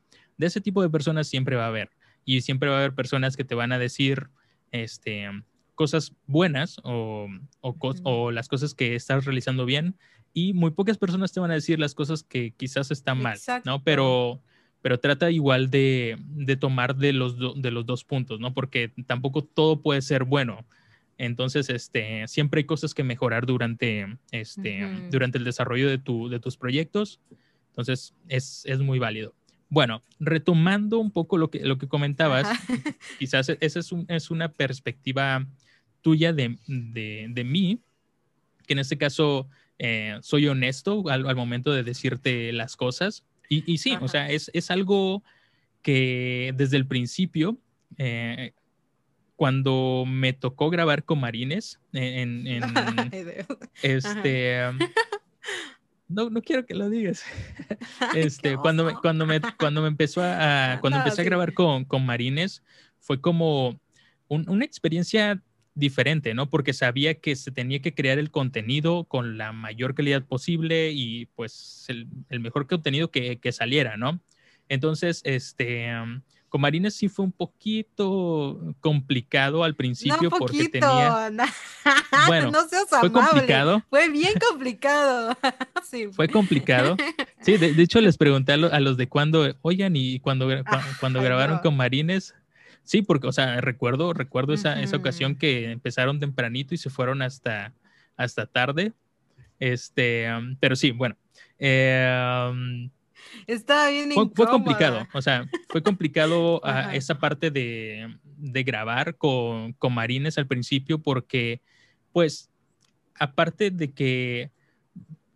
de ese tipo de personas siempre va a haber. Y siempre va a haber personas que te van a decir, este, cosas buenas o, o, las cosas que estás realizando bien y muy pocas personas te van a decir las cosas que quizás están mal, ¿no? Pero, pero trata igual de, de tomar de los, de los dos puntos, ¿no? Porque tampoco todo puede ser bueno. Entonces, este, siempre hay cosas que mejorar durante, este, durante el desarrollo de, tu, de tus proyectos. Entonces, es, es muy válido. Bueno, retomando un poco lo que, lo que comentabas, [laughs] quizás esa es, un, es, una perspectiva tuya de, de, mí, que en este caso eh, soy honesto al, momento de decirte las cosas. Y, y sí, o sea, es, es, algo que desde el principio, eh, cuando me tocó grabar con Marines, en, en [laughs] este... No, no quiero que lo digas. [laughs] [laughs] Este, cuando, me, cuando, me, cuando me empezó a, cuando empecé a grabar con, con Marines, fue como una experiencia diferente, ¿no? Porque sabía que se tenía que crear el contenido con la mayor calidad posible y pues el, mejor contenido que, que, saliera, ¿no? Entonces, este, con Marines sí fue un poquito complicado al principio no, porque tenía... [laughs] Bueno, no seas fue complicado. Fue bien complicado. [laughs] sí. Fue complicado. Sí, de, hecho les pregunté a, los de cuando, oigan, y cuando, cuando grabaron con Marines, Sí, porque, o sea, recuerdo, recuerdo esa, esa ocasión que empezaron tempranito y se fueron hasta, hasta tarde. Este, pero sí, bueno. Eh, Está bien fue, fue, complicado, o sea, fue complicado [laughs] esa parte de, de grabar con, con, Marines al principio porque, pues, aparte de que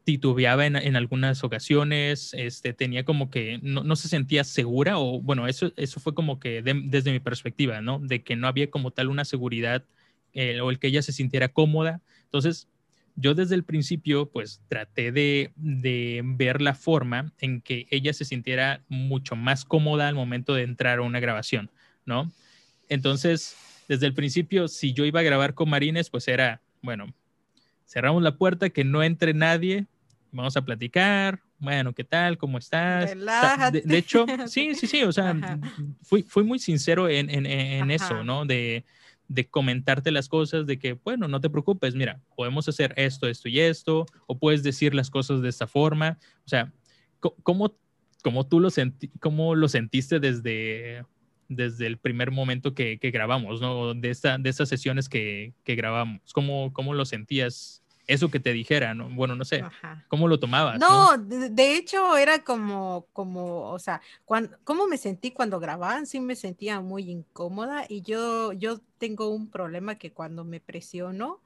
titubeaba en, en, algunas ocasiones, este, tenía como que no, no, se sentía segura o bueno, eso, eso fue como que desde mi perspectiva, ¿no? De que no había como tal una seguridad eh, o el que ella se sintiera cómoda. Entonces, yo desde el principio pues traté de, de, ver la forma en que ella se sintiera mucho más cómoda al momento de entrar a una grabación, ¿no? Entonces, desde el principio, si yo iba a grabar con Marines, pues era, bueno, cerramos la puerta, que no entre nadie, vamos a platicar, bueno, ¿qué tal? ¿Cómo estás? Relájate. de, de, hecho, [laughs] sí, sí, sí, o sea, fui, fui muy sincero en, en, en eso, ¿no? De, de comentarte las cosas, de que, bueno, no te preocupes, mira, podemos hacer esto, esto y esto, o puedes decir las cosas de esta forma. O sea, ¿cómo, cómo tú lo, senti cómo lo sentiste desde, desde el primer momento que, que grabamos, ¿no? De, esta, de estas sesiones que, que grabamos. ¿Cómo, ¿Cómo lo sentías eso que te dijera, ¿no? Bueno, no sé, Ajá. ¿cómo lo tomabas? No, ¿no? De, de, hecho era como, como, o sea, cuando, ¿cómo me sentí cuando grababan? Sí me sentía muy incómoda y yo, yo tengo un problema que cuando me presiono,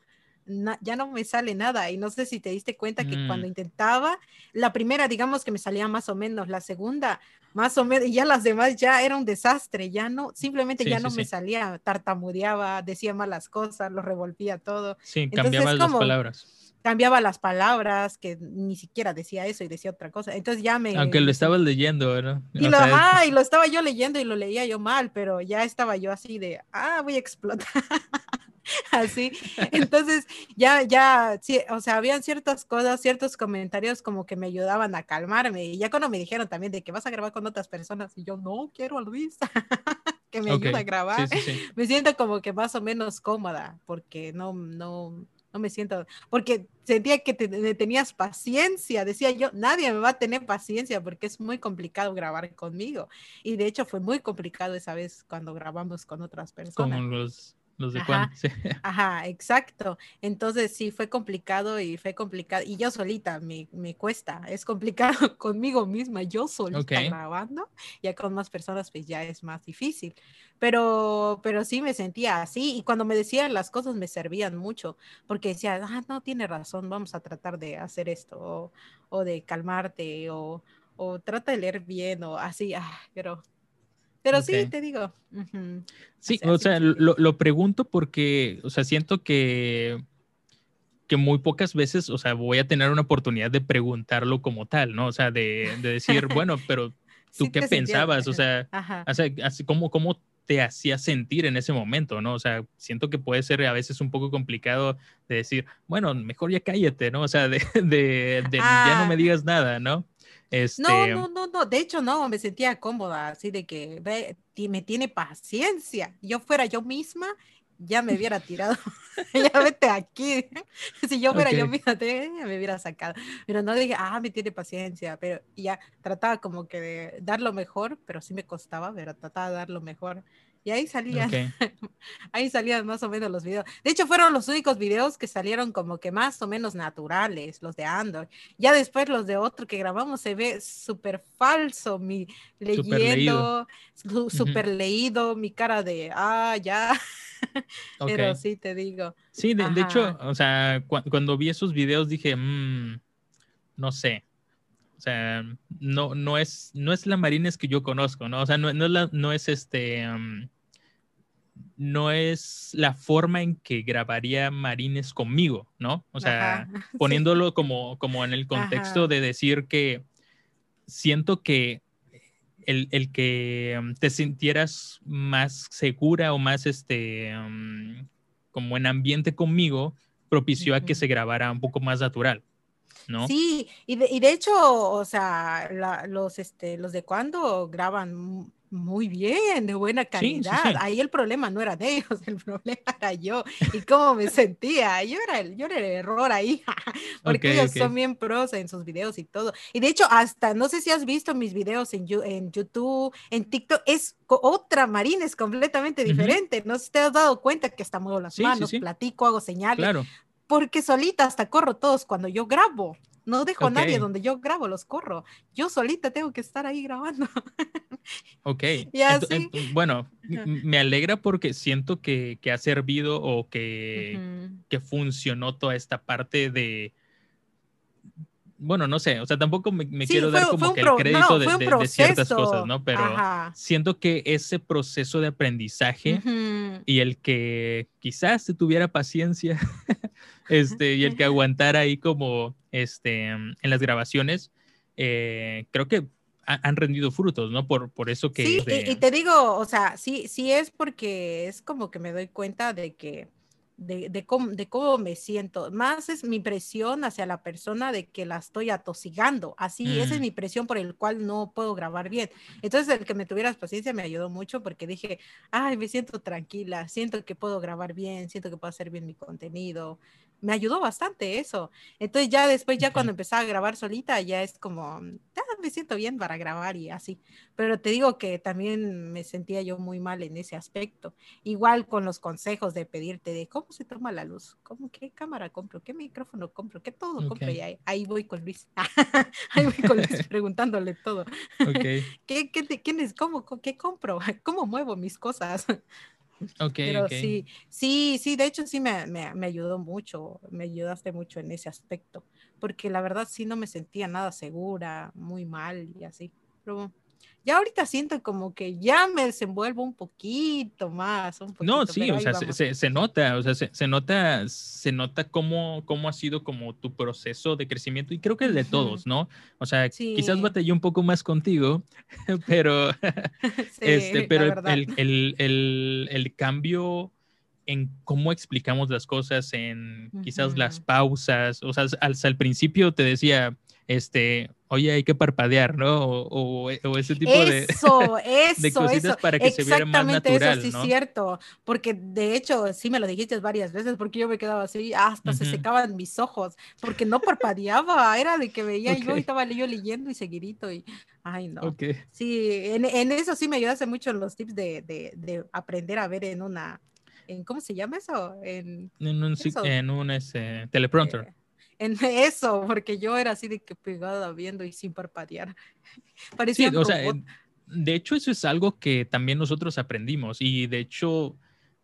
na, ya no me sale nada y no sé si te diste cuenta que mm. cuando intentaba, la primera digamos que me salía más o menos, la segunda más o menos, y ya las demás ya era un desastre, ya no, simplemente sí, ya sí, no sí. me salía, tartamudeaba, decía malas cosas, lo revolvía todo. Sí, cambiaba las palabras cambiaba las palabras, que ni siquiera decía eso y decía otra cosa. Entonces ya me... Aunque lo estabas leyendo, ¿verdad? Y lo, sea, y lo estaba yo leyendo y lo leía yo mal, pero ya estaba yo así de, ah, voy a explotar. [laughs] así. Entonces, ya, ya, sí, o sea, habían ciertas cosas, ciertos comentarios como que me ayudaban a calmarme. Y ya cuando me dijeron también de que vas a grabar con otras personas, y yo, no quiero a Luis. [laughs] que me okay. ayude a grabar, sí, sí, sí. me siento como que más o menos cómoda, porque no, no, no me siento, porque sentía que te, te, tenías paciencia, decía yo, nadie me va a tener paciencia porque es muy complicado grabar conmigo. Y de hecho fue muy complicado esa vez cuando grabamos con otras personas. Los, los de ajá, Juan. Sí. Ajá, exacto. Entonces sí, fue complicado y fue complicado. Y yo solita me, me cuesta, es complicado [laughs] conmigo misma, yo solita okay. grabando, ya con más personas pues ya es más difícil pero, pero sí me sentía así y cuando me decían las cosas me servían mucho porque decía, ah, no, tiene razón, vamos a tratar de hacer esto o, o de calmarte o, o, trata de leer bien o así, ah, pero, pero okay. sí, te digo. Uh -huh. Sí, o sea, lo, lo, pregunto porque, o sea, siento que que muy pocas veces, o sea, voy a tener una oportunidad de preguntarlo como tal, ¿no? O sea, de, de decir, [laughs] bueno, pero tú sí qué pensabas, o sea, o sea, así como, cómo te hacía sentir en ese momento, ¿no? O sea, siento que puede ser a veces un poco complicado de decir, bueno, mejor ya cállate, ¿no? O sea, de, de, de ah. ya no me digas nada, ¿no? Este... No, no, no, no, de hecho no, me sentía cómoda, así de que ve, me tiene paciencia. Yo fuera yo misma ya me hubiera tirado, [laughs] ya vete aquí. [laughs] si yo fuera okay. yo, fíjate, me hubiera sacado. Pero no dije, ah, me tiene paciencia, pero ya trataba como que de dar lo mejor, pero sí me costaba, pero trataba de dar lo mejor. Y ahí salían, okay. [laughs] ahí salían más o menos los videos. De hecho, fueron los únicos videos que salieron como que más o menos naturales, los de Android. Ya después los de otro que grabamos se ve súper falso, mi leyendo, súper -huh. leído, mi cara de, ah, ya. [laughs] Okay. Pero sí, te digo. Sí, de, de hecho, o sea, cu cuando vi esos videos dije, mmm, no sé. O sea, no, no, es, no es la Marines que yo conozco, ¿no? O sea, no, no, es, la, no es este. Um, no es la forma en que grabaría Marines conmigo, ¿no? O sea, Ajá. [laughs] poniéndolo sí. como, como en el contexto Ajá. de decir que siento que el, el, que te sintieras más segura o más este um, como en ambiente conmigo propició uh -huh. a que se grabara un poco más natural. ¿No? Sí, y de, y de hecho, o sea, la, los, este, los de cuando graban muy bien, de buena calidad. Sí, sí, sí. Ahí el problema no era de ellos, [laughs] el problema era yo y cómo me sentía. Yo era el, yo era el error ahí, [laughs] porque okay, ellos okay. son bien pros en sus videos y todo. Y de hecho, hasta, no sé si has visto mis videos en, en YouTube, en TikTok, es otra Marina, es completamente diferente. Uh -huh. No sé si te has dado cuenta que hasta muevo las manos, platico, hago señales. Claro. Porque solita hasta corro todos cuando yo grabo. No dejo okay. a nadie donde yo grabo, los corro. Yo solita tengo que estar ahí grabando. [laughs] Ok. Y así. bueno, me alegra porque siento que, que ha servido o que, uh -huh. que funcionó toda esta parte de, bueno, no sé, o sea, tampoco me, me sí, quiero fue, dar como que el crédito no, de, de, de, ciertas cosas, ¿no? Pero Ajá. siento que ese proceso de aprendizaje uh -huh. y el que quizás se tuviera paciencia [laughs] este, y el que [laughs] aguantara ahí como este, en las grabaciones, eh, creo que han rendido frutos, ¿no? Por, por eso que... Sí, de... y, y, te digo, o sea, sí, sí es porque es como que me doy cuenta de que de, cómo, me siento. Más es mi presión hacia la persona de que la estoy atosigando. Así, esa es mm. mi presión por el cual no puedo grabar bien. Entonces, el que me tuvieras paciencia me ayudó mucho porque dije, ay, me siento tranquila, siento que puedo grabar bien, siento que puedo hacer bien mi contenido, me ayudó bastante eso. Entonces ya después, ya cuando empezaba a grabar solita, ya es como, ya me siento bien para grabar y así. Pero te digo que también me sentía yo muy mal en ese aspecto. Igual con los consejos de pedirte de cómo se toma la luz, cómo, qué cámara compro, qué micrófono compro, qué todo compro. Y ahí, voy con Luis. [laughs] ahí voy con Luis [laughs] preguntándole todo. [laughs] ¿Qué, qué, quién es, cómo, qué compro? ¿Cómo muevo mis cosas? Ok, Pero sí, sí, sí, de hecho sí me, me, me, ayudó mucho, me ayudaste mucho en ese aspecto, porque la verdad sí no me sentía nada segura, muy mal y así. Pero ya ahorita siento como que ya me desenvuelvo un poquito más. no, sí, o sea, se, nota, o sea, se, nota, se nota cómo, cómo ha sido como tu proceso de crecimiento y creo que es de todos, ¿no? O sea, quizás batallé un poco más contigo, [laughs] pero, [laughs] este, pero el, el, cambio en cómo explicamos las cosas, en quizás las pausas, o sea, al, al principio te decía, este, oye, hay que parpadear, ¿no? O, ese tipo de, eso, [laughs] de cositas para que se viera más natural, eso sí es cierto, porque de hecho sí me lo dijiste varias veces, porque yo me quedaba así, hasta se secaban mis ojos, porque no parpadeaba, era de que veía yo y estaba yo leyendo y seguidito y, ay no. Sí, en, eso sí me ayudaste mucho los tips de, de, aprender a ver en una, en, ¿cómo se llama eso? En, un, en un ese, teleprompter. Eh, en [laughs] eso, porque yo era así de que pegada viendo y sin parpadear. [laughs] Parecía sí, o sea, de hecho eso es algo que también nosotros aprendimos y de hecho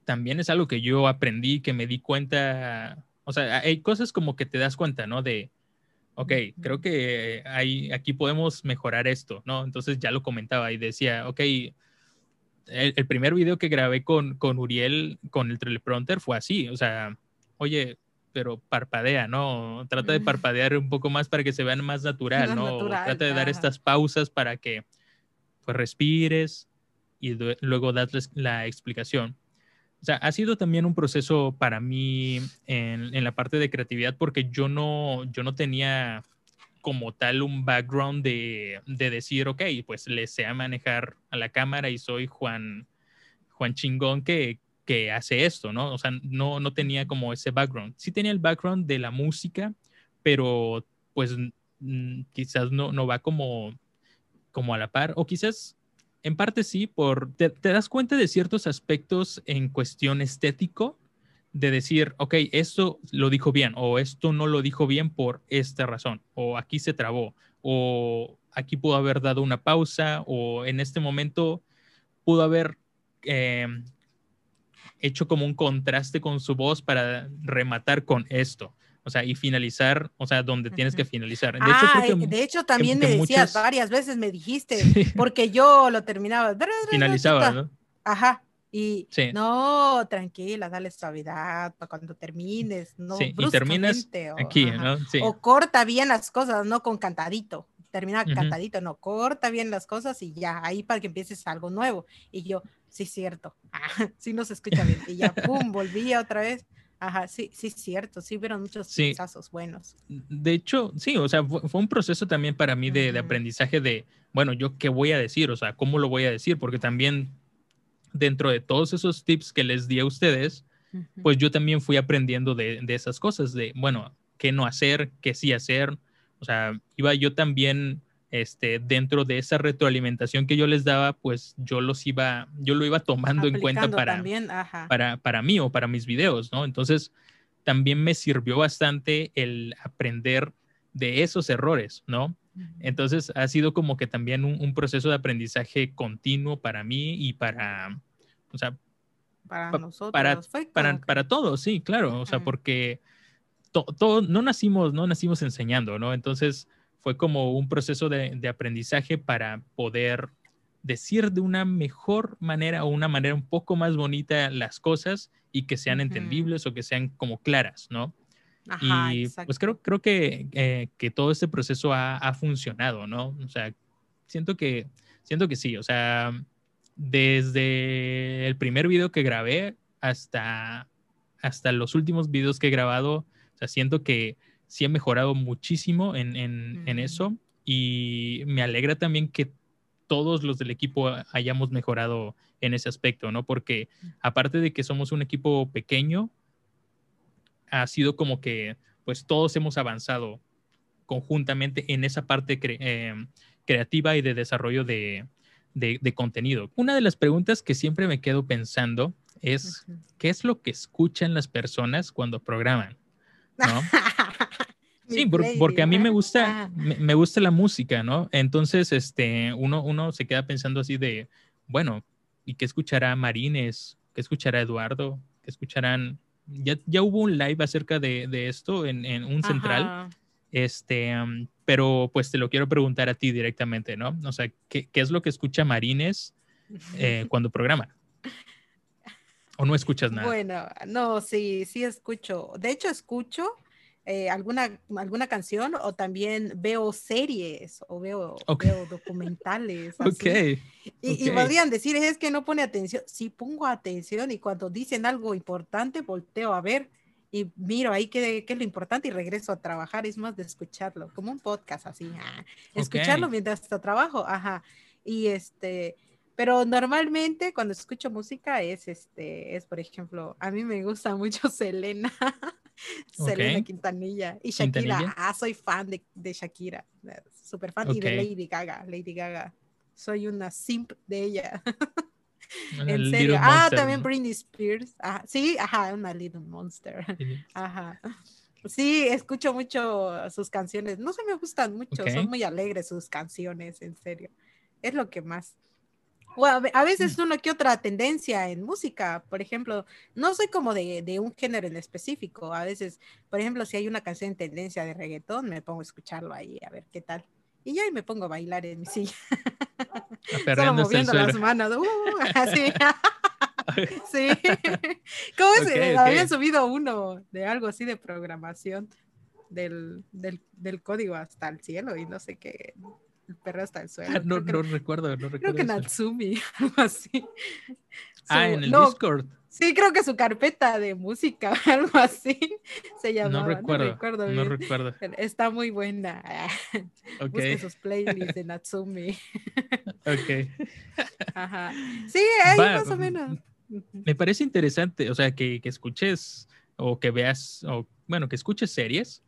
también es algo que yo aprendí, que me di cuenta, o sea, hay cosas como que te das cuenta, ¿no? De, ok, creo que hay, aquí podemos mejorar esto, ¿no? Entonces ya lo comentaba y decía, ok, el, el primer video que grabé con, con Uriel, con el teleprompter, fue así, o sea, oye, pero parpadea, ¿no? Trata de parpadear un poco más para que se vean más natural, ¿no? Trata de dar estas pausas para que pues respires y luego darles la explicación. O sea, ha sido también un proceso para mí en, en, la parte de creatividad porque yo no, yo no tenía como tal un background de, de decir, ok, pues le sé manejar a la cámara y soy Juan, Juan Chingón que, que hace esto, ¿no? O sea, no, no tenía como ese background. Sí tenía el background de la música, pero pues quizás no, no va como, como a la par, o quizás en parte sí, por, te, das cuenta de ciertos aspectos en cuestión estético, de decir, ok, esto lo dijo bien, o esto no lo dijo bien por esta razón, o aquí se trabó, o aquí pudo haber dado una pausa, o en este momento pudo haber eh, hecho como un contraste con su voz para rematar con esto. O sea, y finalizar, o sea, donde tienes que finalizar. De, hecho, ah, de hecho, también me decías varias veces, me dijiste, [laughs] porque yo lo terminaba. Finalizaba, ¿no? Ajá. Y no, tranquila, dale suavidad para cuando termines, no sí, y terminas aquí, ¿no? Sí. O corta bien las cosas, no con cantadito. Termina cantadito, no, corta bien las cosas y ya, ahí para que empieces algo nuevo. Y yo, sí, cierto, ah, sí no se escucha bien. Y ya, pum, volvía otra vez. Ajá, sí, sí, cierto, sí vieron muchos sí. buenos. De hecho, sí, o sea, fue, un proceso también para mí de, de, aprendizaje de, bueno, yo qué voy a decir, o sea, cómo lo voy a decir, porque también dentro de todos esos tips que les di a ustedes, pues yo también fui aprendiendo de, de, esas cosas, de, bueno, qué no hacer, qué sí hacer, o sea, iba yo también este, dentro de esa retroalimentación que yo les daba, pues yo los iba, yo lo iba tomando en cuenta para, para, para mí o para mis videos, ¿no? Entonces, también me sirvió bastante el aprender de esos errores, ¿no? Entonces, ha sido como que también un, proceso de aprendizaje continuo para mí y para, o sea, para nosotros, para, para, para, todos, sí, claro, o sea, porque todo, no nacimos, no nacimos enseñando, ¿no? Entonces, fue como un proceso de, aprendizaje para poder decir de una mejor manera o una manera un poco más bonita las cosas y que sean entendibles o que sean como claras, ¿no? y pues creo, creo que, eh, que todo este proceso ha, ha, funcionado, ¿no? O sea, siento que, siento que sí, o sea, desde el primer video que grabé hasta hasta los últimos videos que he grabado, o sea, siento que sí he mejorado muchísimo en, en, eso y me alegra también que todos los del equipo hayamos mejorado en ese aspecto, ¿no? Porque aparte de que somos un equipo pequeño, ha sido como que pues todos hemos avanzado conjuntamente en esa parte eh, creativa y de desarrollo de, de, contenido. Una de las preguntas que siempre me quedo pensando es, ¿qué es lo que escuchan las personas cuando programan? ¿No? [laughs] sí, porque a mí me gusta, ah. me, gusta la música, ¿no? Entonces, este, uno, uno se queda pensando así de, bueno, ¿y qué escuchará Marines? ¿Qué escuchará Eduardo? ¿Qué escucharán? Ya, ya hubo un live acerca de, de esto en, en un central. Este, pero pues te lo quiero preguntar a ti directamente, ¿no? O sea, ¿qué, qué es lo que escucha Marines eh, [laughs] cuando programa? ¿O no escuchas nada? Bueno, no, sí, sí escucho. De hecho, escucho eh, alguna, alguna canción o también veo series o veo, veo documentales. [laughs] ok. Y, y, podrían decir, es que no pone atención. Sí, pongo atención y cuando dicen algo importante, volteo a ver y miro ahí qué, qué, es lo importante y regreso a trabajar. Es más de escucharlo, como un podcast así. Ah, escucharlo mientras trabajo, ajá. Y este, pero normalmente cuando escucho música es este, es por ejemplo, a mí me gusta [laughs] mucho Selena. [laughs] Selena Quintanilla y Shakira. Ah, soy fan de, de Shakira, súper fan y de Lady Gaga. Lady Gaga, soy una simp de ella. [laughs] en serio. ah, también Britney Spears. Ah, sí, ajá, una Little Monster. [laughs] Ajá. Sí, escucho mucho sus canciones. No se me gustan mucho, son muy alegres sus canciones, en serio. Es lo que más. Bueno, a veces una que otra tendencia en música, por ejemplo, no soy como de, de, un género en específico. A veces, por ejemplo, si hay una canción en tendencia de reggaetón, me pongo a escucharlo ahí, a ver qué tal. Y ya me pongo a bailar en mi silla. [laughs] Solo moviendo las manos. Uh, [laughs] así. [laughs] sí. ¿Cómo es? Habían subido uno de algo así de programación del, del, del, código hasta el cielo y no sé qué. El perro hasta el suelo. Ah, no, no recuerdo, no recuerdo. Creo que Natsumi, [laughs] algo así. Ah, en el Discord. Sí, creo que su carpeta de música, [laughs] algo así, se llamaba. No recuerdo. No recuerdo. Está muy buena. [laughs] Okay. Busque sus playlists de Natsumi. ok. Ajá. Sí, ahí más o menos. Me parece interesante, o sea, que, que, escuches o que veas, o bueno, que escuches series.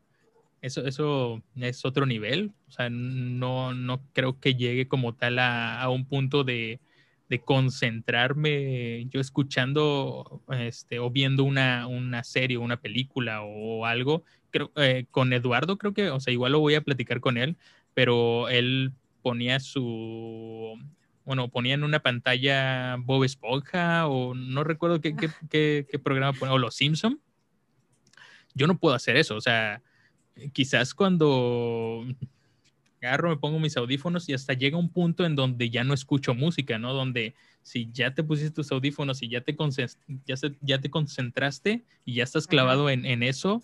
Eso, eso es otro nivel. O sea, no, no creo que llegue como tal a, a un punto de, de concentrarme yo escuchando este, o viendo una, una serie, una película o algo. Creo, eh, con Eduardo creo que, o sea, igual lo voy a platicar con él, pero él ponía su, bueno, ponía en una pantalla Bob Esponja o no recuerdo qué, qué, programa ponía, o Los Simpson. Yo no puedo hacer eso, o sea, quizás cuando agarro, me pongo mis audífonos y hasta llega un punto en donde ya no escucho música, ¿no? Donde si ya te pusiste tus audífonos y ya te, ya, ya te concentraste y ya estás clavado en, en, eso,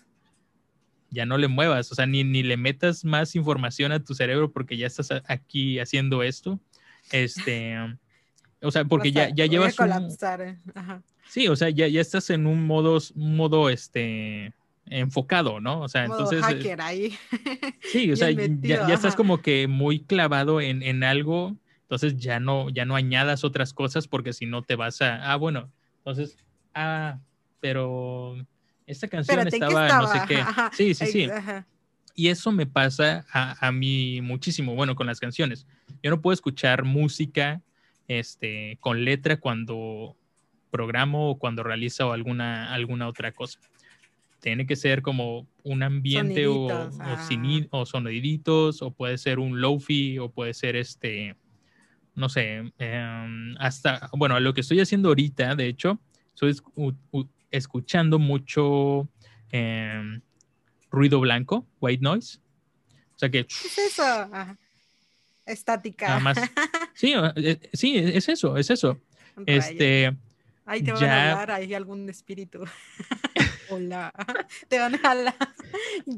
ya no le muevas, o sea, ni, ni le metas más información a tu cerebro porque ya estás aquí haciendo esto. Este, o sea, porque ya, ya llevas... Eh, sí, o sea, ya, ya estás en un modo, modo, este, enfocado, ¿no? O sea, entonces... Eh, hacker ahí. Sí, [laughs] o sea, ya, estás como que muy clavado en, en, algo, entonces ya no, ya no añadas otras cosas porque si no te vas a, ah, bueno, entonces, ah, pero esta canción estaba, no sé qué. [laughs] Sí, sí, sí. Y eso me pasa a, a, mí muchísimo, bueno, con las canciones. Yo no puedo escuchar música este, con letra cuando programo o cuando realizo alguna, alguna otra cosa tiene que ser como un ambiente o, o, soniditos, o puede ser un lofi, o puede ser este, no sé, em, hasta, bueno, lo que estoy haciendo ahorita, de hecho, estoy escuchando mucho em, ruido blanco, white noise. O sea que... ¿Qué es eso? Estática. más, [laughs] sí, eh, sí, es eso, es eso. Este, Ahí te van a hablar, hay algún espíritu. [laughs] Hola. [laughs] Te van a hablar.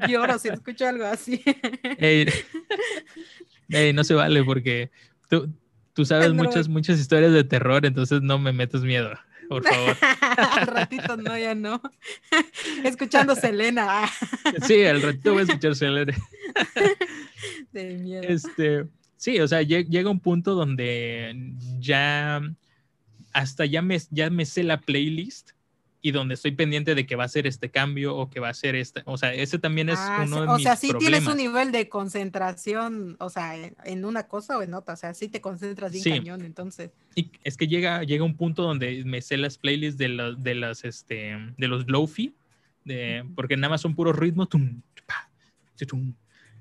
Lloro si escucho algo así. Ey, no se vale porque tú, tú sabes muchas, muchas historias de terror, entonces no me metes miedo. por favor. al [laughs] ratito no, ya no. Escuchando Selena. sí, al ratito voy a escuchar Selena. de miedo. Este, sí, o sea, llega un punto donde ya hasta ya me, ya me sé la playlist y donde estoy pendiente de que va a ser este cambio o que va a ser este, o sea, ese también es ah, uno de o mis sea, sí problemas. tienes un nivel de concentración, o sea, en, una cosa o en otra, o sea, sí te concentras bien cañón, entonces. Y es que llega, llega un punto donde me sé las playlists de, de las, este, de los lofi, de, porque nada más son puros ritmos, tum, tum,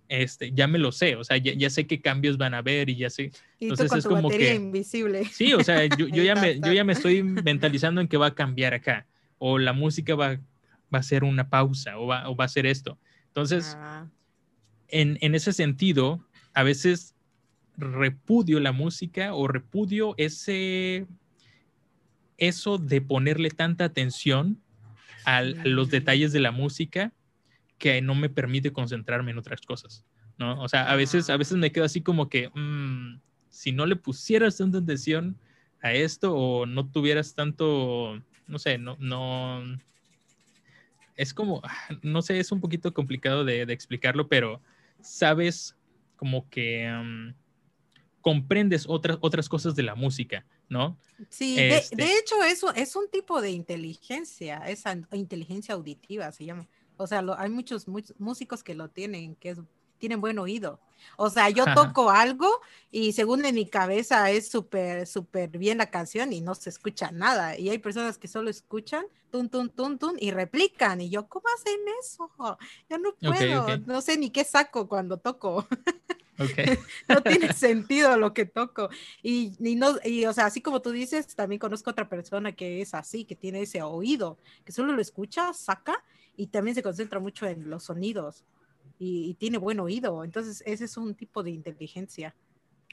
este, ya me lo sé, o sea, ya, sé qué cambios van a haber y ya sé. Y Entonces es como que invisible. Sí, o sea, yo, [laughs] ya me, yo ya me estoy mentalizando en que va a cambiar acá, o la música va, va a ser una pausa, o va, o va a ser esto. Entonces, ah. en, en ese sentido, a veces repudio la música o repudio ese eso de ponerle tanta atención a los mm. detalles de la música que no me permite concentrarme en otras cosas, ¿no? O sea, a veces, a ah. veces me quedo así como que, mm, si no le pusieras tanta atención a esto o no tuvieras tanto, no sé, no, no, es como, no sé, es un poquito complicado de, explicarlo, pero sabes como que mm, comprendes otras, otras cosas de la música, ¿no? Sí, de, este de, hecho eso es un tipo de inteligencia, esa inteligencia auditiva se llama. O sea, hay muchos, músicos que lo tienen, que tienen buen oído. O sea, yo toco algo y según en mi cabeza es súper, súper bien la canción y no se escucha nada. Y hay personas que solo escuchan tun, tun, tun, tun y replican. Y yo, ¿cómo hacen eso? Ya no puedo, no sé ni qué saco cuando toco. [laughs] no tiene sentido lo que toco. Y, no, y, o sea, así como tú dices, también conozco otra persona que es así, que tiene ese oído, que solo lo escucha, saca y también se concentra mucho en los sonidos y, tiene buen oído. Entonces, ese es un tipo de inteligencia.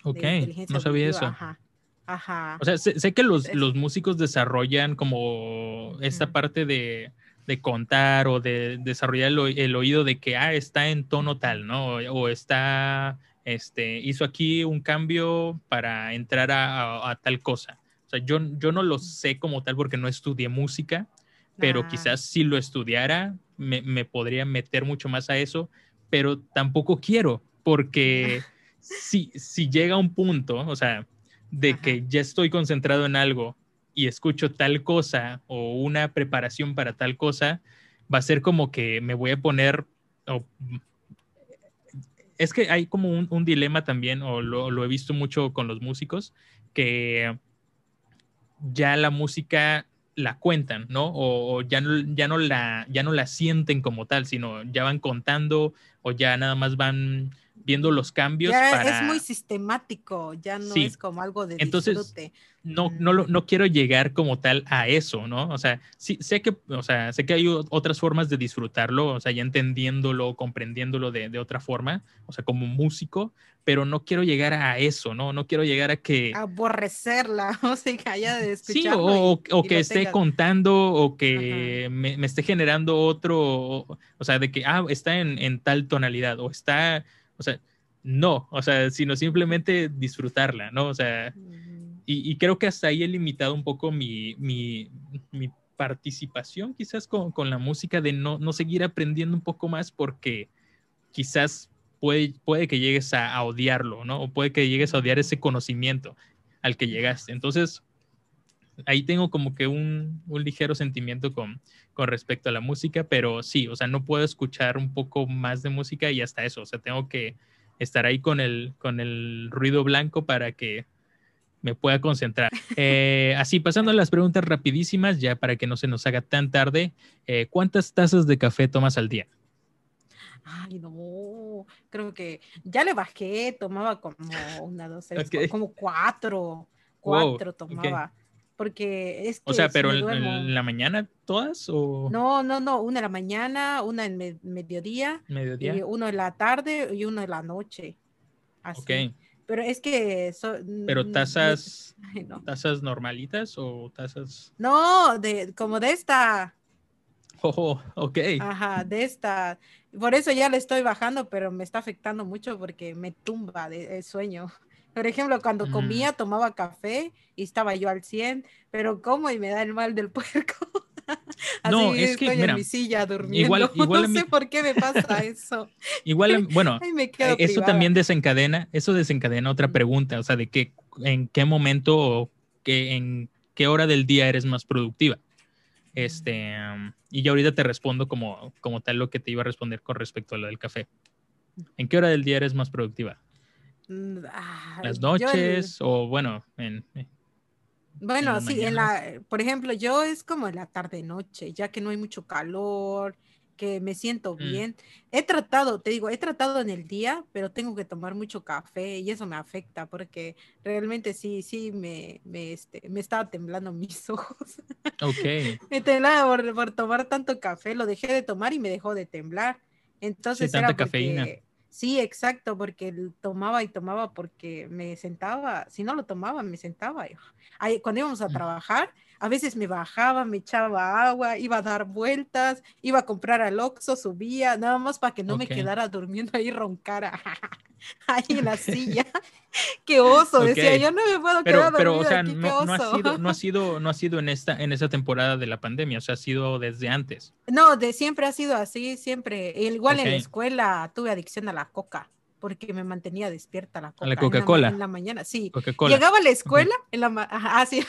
Ok, no sabía eso. Ajá. Ajá. O sea, sé, que los, los, músicos desarrollan como esta parte de, de, contar o de desarrollar el, oído de que, ah, está en tono tal, ¿no? O, está, este, hizo aquí un cambio para entrar a, a, tal cosa. O sea, yo, yo no lo sé como tal porque no estudié música, pero ah. quizás si lo estudiara me, me, podría meter mucho más a eso, pero tampoco quiero, porque [laughs] si, si llega un punto, o sea, de que ya estoy concentrado en algo y escucho tal cosa o una preparación para tal cosa, va a ser como que me voy a poner... es que hay como un, un dilema también, o lo, lo, he visto mucho con los músicos, que ya la música la cuentan, ¿no? O, ya, no, ya, no la, ya no la sienten como tal, sino ya van contando o ya nada más van viendo los cambios. Ya es muy sistemático, ya no es como algo de Entonces, disfrute. No, no, no quiero llegar como tal a eso, ¿no? O sea, sí, sé que, o sea, sé que hay otras formas de disfrutarlo, o sea, ya entendiéndolo, comprendiéndolo de, de otra forma, o sea, como músico, pero no quiero llegar a eso, ¿no? No quiero llegar a que... Aborrecerla, [laughs] o sea, que haya de. Sí, o, o que esté contando o que me, me, esté generando otro, o, o, sea, de que, ah, está en, en tal tonalidad o está o sea, no, o sea, sino simplemente disfrutarla, ¿no? O sea, y, creo que hasta ahí he limitado un poco mi, mi, mi participación quizás con, con, la música, de no, no seguir aprendiendo un poco más porque quizás puede, puede que llegues a, odiarlo, ¿no? O puede que llegues a odiar ese conocimiento al que llegaste. Entonces, ahí tengo como que un, un, ligero sentimiento con, con respecto a la música, pero sí, o sea, no puedo escuchar un poco más de música y hasta eso, o sea, tengo que estar ahí con el, con el ruido blanco para que me pueda concentrar. [laughs] Eh, así, pasando a las preguntas rapidísimas, ya para que no se nos haga tan tarde, eh, ¿cuántas tazas de café tomas al día? Ay, no, creo que ya le bajé, tomaba como una, dos, como cuatro, cuatro tomaba porque es que... O sea, pero en, la mañana todas o... No, no, no, una en la mañana, una en mediodía, mediodía. Y uno en la tarde y uno en la noche. Así. Ok. Pero es que... pero tazas... [laughs] ¿Tazas normalitas o tazas...? No, de, como de esta... Oh, ok. Ajá, de esta. Por eso ya le estoy bajando, pero me está afectando mucho porque me tumba de, sueño Por ejemplo, cuando Mm. comía, tomaba café y estaba yo al 100, pero como y me da el mal del puerco. [laughs] No, Así es que, estoy mira, en mi silla durmiendo. igual- [laughs] igual no sé por qué me pasa eso. [laughs] Igual, bueno, Ay, me quedo Eh, Eso privada. también desencadena, eso desencadena otra Mm. pregunta, o sea, de qué, en qué momento o qué, en qué hora del día eres más productiva. Este, y ya ahorita te respondo como, como tal lo que te iba a responder con respecto a lo del café. ¿En qué hora del día eres más productiva? Mm, ¿Las el- noches o bueno, en, Bueno, las sí, en la, por ejemplo, yo es como en la tarde noche, ya que no hay mucho calor, que me siento Mm. bien. He tratado, te digo, he tratado en el día, pero tengo que tomar mucho café y eso me afecta porque realmente sí, sí, me, me, este, me estaba temblando [laughs] mis ojos. ok, Me temblaba por, por tomar tanto café, lo dejé de tomar y me dejó de temblar. Entonces era cafeína. porque- Sí, exacto, porque tomaba y tomaba porque me sentaba, si no lo tomaba, me sentaba. cuando íbamos a trabajar, a veces me bajaba, me echaba agua, iba a dar vueltas, iba a comprar al Oxxo, subía, nada más para que no me quedara durmiendo ahí roncara, [laughs] ahí en la [laughs] silla. [laughs] Qué oso, decía yo, no me puedo pero, quedar pero o sea, aquí, no, no ha oso". sido, no ha sido, no ha sido en esta, en esa temporada de la pandemia, o sea, ha sido desde antes. No, de siempre ha sido así, siempre. Igual en la escuela tuve adicción a la coca, porque me mantenía despierta la coca. la en Coca-Cola? ma- En la, mañana, sí. Coca-Cola. Llegaba a la escuela, en la [laughs] ajá, sí.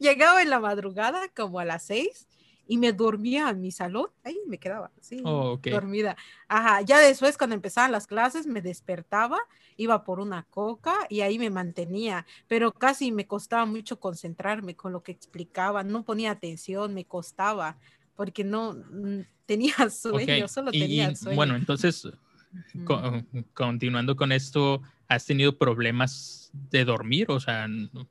Llegaba en la madrugada, como a las seis, y me dormía en mi salón, ahí me quedaba, sí, Oh, ok. dormida. Ajá, ya después cuando empezaban las clases, me despertaba, iba por una coca y ahí me mantenía, pero casi me costaba mucho concentrarme con lo que explicaba, no ponía atención, me costaba, porque no tenía [laughs] sueño, Ok, solo y- tenía sueño. bueno, entonces, Continuando con esto, ¿has tenido problemas de dormir? O sea,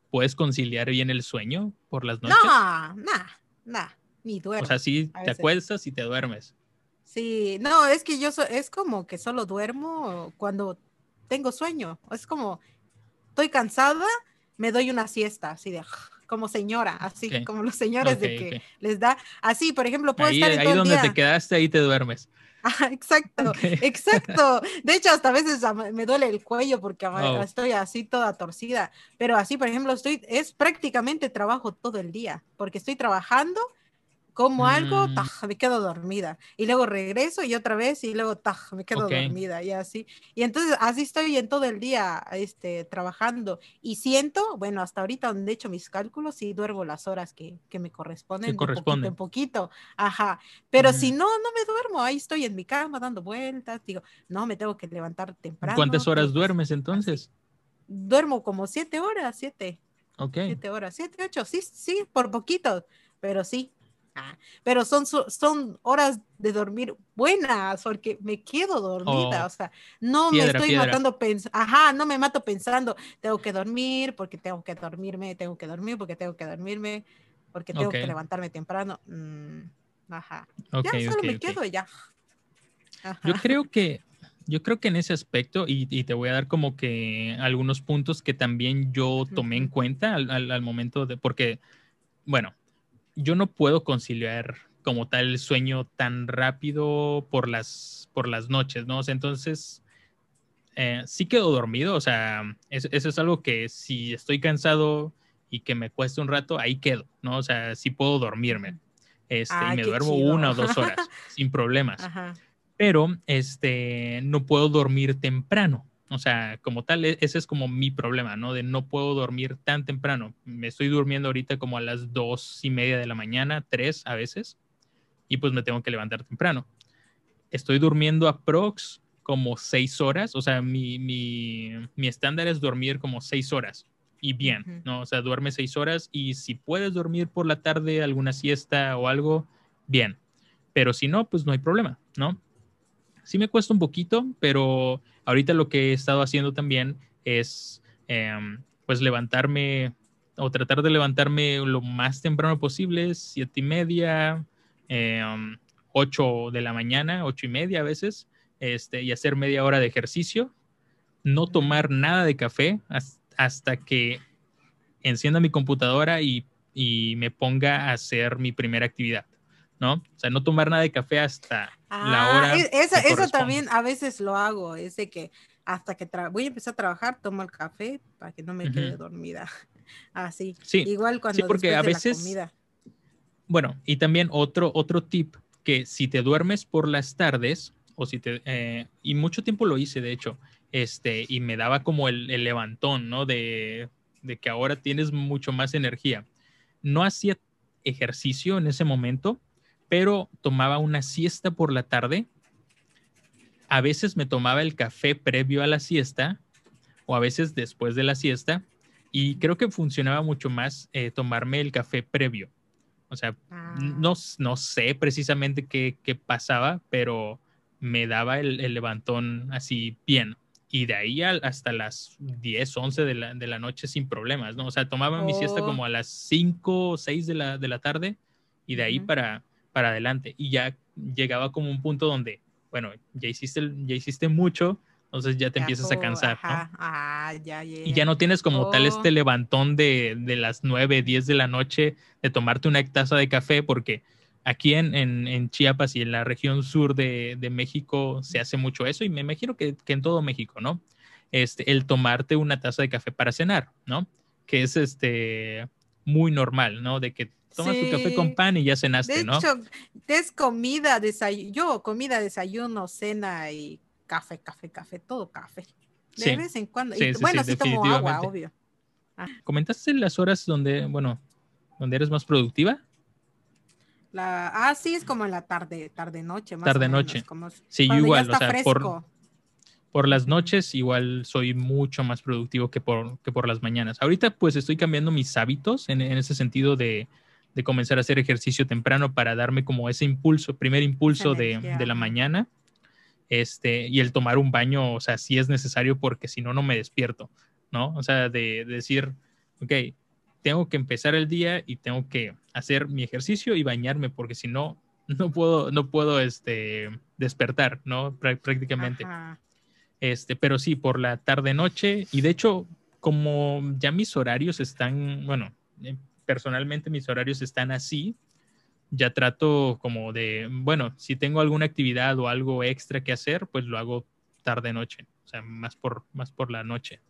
¿puedes conciliar bien el sueño por las noches? No, nah, nah, ni duermo. o sea, sí te acuestas y te duermes. Sí, no, es que yo so- es como que solo duermo cuando tengo sueño. Es como estoy cansada, me doy una siesta, así de como señora, así Ok, como los señores de ok, que ok. les da así, por ejemplo, puedo Ahí, estar ahí todo el donde día. te quedaste, ahí te duermes. [laughs] Ajá, exacto, [laughs] exacto. De hecho, hasta a veces me duele el cuello porque ama- Oh. estoy así toda torcida. Pero así, por ejemplo, estoy, es prácticamente trabajo todo el día, porque estoy trabajando, como algo, Mm. taj, me quedo dormida. Y luego regreso y otra vez, y luego taj, me quedo dormida y así. Y entonces así estoy en todo el día este, trabajando. Y siento, bueno, hasta ahorita donde he hecho mis cálculos, y duermo las horas que, que me corresponden, de poquito corresponden. en poquito. Ajá. Pero si no, no me duermo, ahí estoy en mi cama dando vueltas, digo, no, me tengo que levantar temprano. ¿Cuántas horas que- duermes entonces? Duermo como siete horas, siete, Ok. siete horas, siete, ocho, sí, sí, por poquito, pero sí. Ah, pero son, son horas de dormir buenas, porque me quedo dormida, Oh, o sea, no piedra, me estoy piedra. matando pensando, ajá, no me mato pensando, tengo que dormir, porque tengo que dormirme, tengo que dormir, porque tengo que dormirme, porque tengo Ok. que levantarme temprano. mm, ajá. Ok, ya solo ok, me quedo ya. Yo Ajá. creo que, yo creo que en ese aspecto, y, y te voy a dar como que algunos puntos que también yo tomé en cuenta al, al- al momento de, porque, bueno, yo no puedo conciliar como tal el sueño tan rápido por las, por las noches, ¿no? O sea, entonces, eh, sí quedo dormido, o sea, es- eso es algo que si estoy cansado y que me cuesta un rato, ahí quedo, ¿no? O sea, sí puedo dormirme. Este, Ah, y me duermo chido. una o dos [laughs] horas sin problemas Ajá. pero este, no puedo dormir temprano. O sea, como tal, e- ese es como mi problema, ¿no? De no puedo dormir tan temprano. Me estoy durmiendo ahorita como a las dos y media de la mañana, tres a veces, y pues me tengo que levantar temprano. Estoy durmiendo aprox como seis horas, o sea, mi, mi, mi estándar es dormir como seis horas y bien. ¿no? O sea, duerme seis horas y si puedes dormir por la tarde alguna siesta o algo, bien. Pero si no, pues no hay problema, ¿no? Sí me cuesta un poquito, pero ahorita lo que he estado haciendo también es em, pues levantarme o tratar de levantarme lo más temprano posible, siete y media, em, ocho de la mañana, ocho y media a veces, este, y hacer media hora de ejercicio, no tomar nada de café has- hasta que encienda mi computadora y, y me ponga a hacer mi primera actividad, ¿no? O sea, no tomar nada de café hasta la Ah, hora. eso, también a veces lo hago, es de que hasta que voy a empezar a trabajar, tomo el café para que no me quede dormida. [laughs] Así. Sí. Igual cuando sí, porque a veces, comida. Bueno, y también otro, otro tip, que si te duermes por las tardes, o si te, eh, y mucho tiempo lo hice, de hecho, este, y me daba como el, el levantón, ¿no? De, de que ahora tienes mucho más energía. No hacía ejercicio en ese momento, pero tomaba una siesta por la tarde. A veces me tomaba el café previo a la siesta o a veces después de la siesta y creo que funcionaba mucho más eh, tomarme el café previo. O sea, Ah. no, no sé precisamente qué, qué pasaba, pero me daba el, el levantón así bien. Y de ahí al- hasta las 10, 11 de la, de la noche sin problemas, ¿no? O sea, tomaba mi siesta Oh. como a las 5 o 6 de la, de la tarde y de ahí para, para adelante. Y ya llegaba como un punto donde, bueno, ya hiciste, ya hiciste mucho, entonces ya te Ya, empiezas a cansar. Ah, ya, ya. Y ya no tienes como tal Oh. este levantón de, de las 9, 10 de la noche de tomarte una taza de café, porque aquí en, en, en Chiapas y en la región sur de, de México se hace mucho eso, y me imagino que, que en todo México, ¿no? Este, el tomarte una taza de café para cenar, ¿no? Que es este muy normal, ¿no? De que tomas tu café con pan y ya cenaste, De ¿no? hecho, es comida, desayuno, yo comida, desayuno, cena y café, café, café, todo café. De Sí. vez en cuando. Sí, y, bueno, sí, tomo agua, obvio. ¿Comentaste las horas donde, bueno, donde eres más productiva? La, ah, sí, es como en la tarde, tarde noche, más o Tarde menos, noche. como Sí, yo igual, ya o sea, por, fresco. por las noches igual soy mucho más productivo que por, que por las mañanas. Ahorita pues estoy cambiando mis hábitos en, en ese sentido de, de comenzar a hacer ejercicio temprano para darme como ese impulso, primer impulso de, de la mañana. Este, y el tomar un baño, o sea, sí es necesario porque si no, no me despierto, ¿no? O sea, de, de decir, ok, tengo que empezar el día y tengo que hacer mi ejercicio y bañarme porque si no, no puedo, no puedo, este, despertar, ¿no? Prá- Prácticamente. Ajá. Este, pero sí, por la tarde noche. Y de hecho, como ya mis horarios están, bueno, eh, personalmente mis horarios están así, ya trato como de, bueno, si tengo alguna actividad o algo extra que hacer, pues lo hago tarde noche, o sea, más por, más por la noche.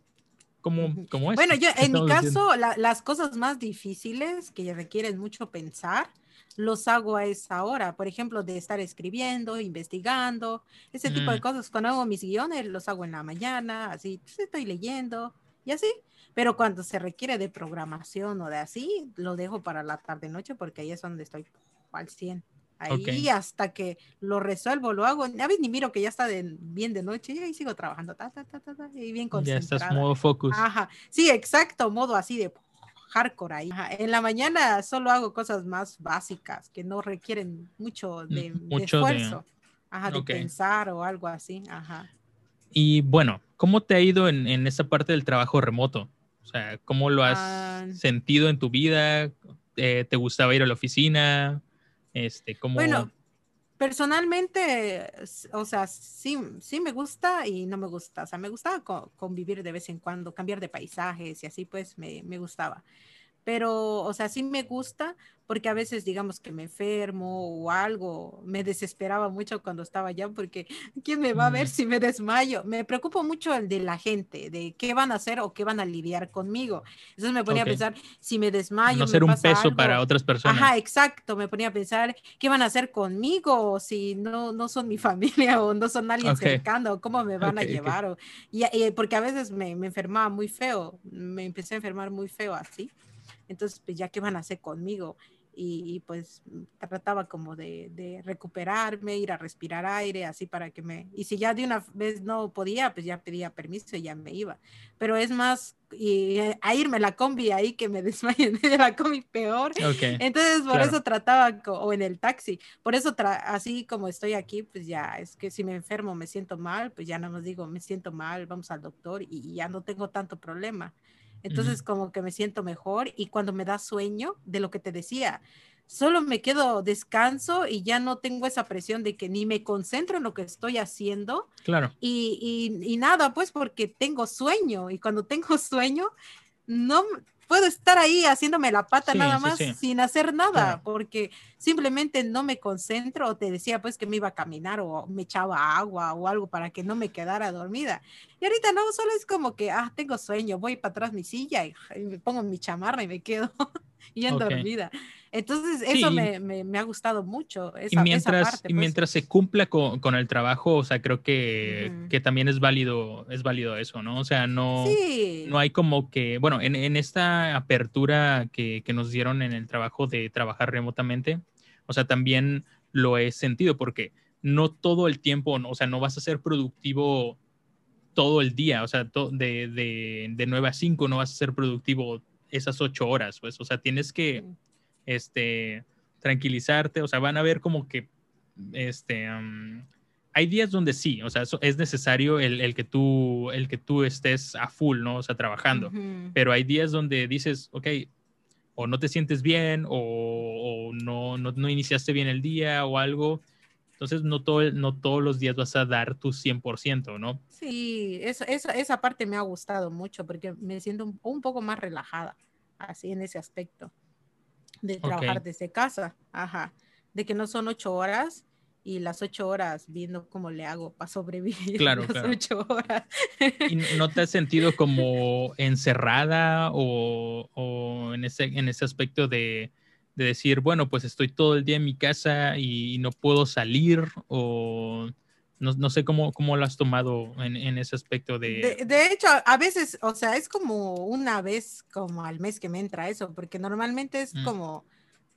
Como, como Bueno, yo en mi caso, la- las cosas más difíciles que requieren mucho pensar, los hago a esa hora. Por ejemplo, de estar escribiendo, investigando, ese tipo de Mm. cosas. Cuando hago mis guiones, los hago en la mañana, así, pues, estoy leyendo y así. Pero cuando se requiere de programación o de así, lo dejo para la tarde-noche porque ahí es donde estoy al 100. Ahí Ok. hasta que lo resuelvo, lo hago. A veces ni miro que ya está de- bien de noche y ahí sigo trabajando. Ta, ta, ta, y bien Ya concentrada. estás modo focus. Ajá, sí, exacto, modo así de hardcore ahí. Ajá, En la mañana solo hago cosas más básicas que no requieren mucho de, de mucho de- esfuerzo. Ajá, de Ok. pensar o algo así. Ajá. Y bueno, ¿cómo te ha ido en, en esa parte del trabajo remoto? O sea, ¿cómo lo has Ah. sentido en tu vida? Eh, ¿Te gustaba ir a la oficina? Este, ¿cómo? Bueno, personalmente, o sea, sí, sí me gusta y no me gusta. O sea, me gustaba co- convivir de vez en cuando, cambiar de paisajes y así pues me, me gustaba. Pero, o sea, sí me gusta porque a veces, digamos que me enfermo o algo, me desesperaba mucho cuando estaba allá porque ¿quién me va a ver Mm. si me desmayo? Me preocupa mucho el de la gente, de qué van a hacer o qué van a lidiar conmigo. Entonces me ponía Ok. a pensar, si me desmayo, no me ser un pasa peso algo, para otras personas. Ajá, exacto. Me ponía a pensar qué van a hacer conmigo si no, no son mi [laughs] familia o no son alguien Ok. cercano, cómo me van Ok, a llevar. o- y, y porque a veces me, me enfermaba muy feo, me empecé a enfermar muy feo así. Entonces, pues ya qué van a hacer conmigo. Y, y, pues trataba como de, de recuperarme, ir a respirar aire, así para que me... Y si ya de una vez no podía, pues ya pedía permiso y ya me iba. Pero es más, y, eh, a irme la combi ahí que me [laughs] desmayen de la combi peor. Ok. Entonces, por claro. eso trataba, o en el taxi, por eso, así como estoy aquí, pues ya, es que si me enfermo, me siento mal, pues ya nada más digo, me siento mal, vamos al doctor y, y ya no tengo tanto problema. Entonces, como que me siento mejor y cuando me da sueño, de lo que te decía, solo me quedo descanso y ya no tengo esa presión de que ni me concentro en lo que estoy haciendo Claro. y, y- y nada, pues porque tengo sueño y cuando tengo [laughs] sueño, no, puedo estar ahí haciéndome la pata nada más sin hacer nada, porque simplemente no me concentro o te decía pues que me iba a caminar o me echaba agua o algo para que no me quedara dormida. Y ahorita no, solo es como que, ah, tengo sueño, voy para atrás mi silla y, me pongo mi chamarra y me quedo [laughs] [laughs] bien dormida. Entonces, eso me, me, ha gustado mucho. y mientras, pues. mientras se cumpla con, con, el trabajo, o sea, creo que, que, también es válido, es válido eso, ¿no? O sea, no, no hay como que, bueno, en, en esta apertura que, que, nos dieron en el trabajo de trabajar remotamente, o sea, también lo he sentido porque no todo el tiempo, o sea, no vas a ser productivo todo el día, o sea, de, de, de 9 a 5 no vas a ser productivo esas ocho horas, pues, o sea, tienes que este, tranquilizarte, o sea, van a ver como que, este, hay días donde sí, o sea, es necesario el, que tú, el que tú estés a full, ¿no? O sea, trabajando, pero hay días donde dices, ok, o no te sientes bien, o, no, no, iniciaste bien el día o algo, entonces, no, todo, no todos los días vas a dar tu 100%, ¿no? Sí, eso, esa, esa parte me ha gustado mucho porque me siento un, un, poco más relajada, así en ese aspecto de trabajar desde casa, ajá, de que no son ocho horas y las ocho horas viendo cómo le hago para sobrevivir claro, [laughs] las ocho horas. ¿Y no te has sentido como encerrada o, o en, ese, en ese aspecto de, de, decir, bueno, pues estoy todo el día en mi casa y no puedo salir o no, no sé cómo, cómo lo has tomado en, en ese aspecto de... de... hecho, a veces, o sea, es como una vez como al mes que me entra eso, porque normalmente es mm. como,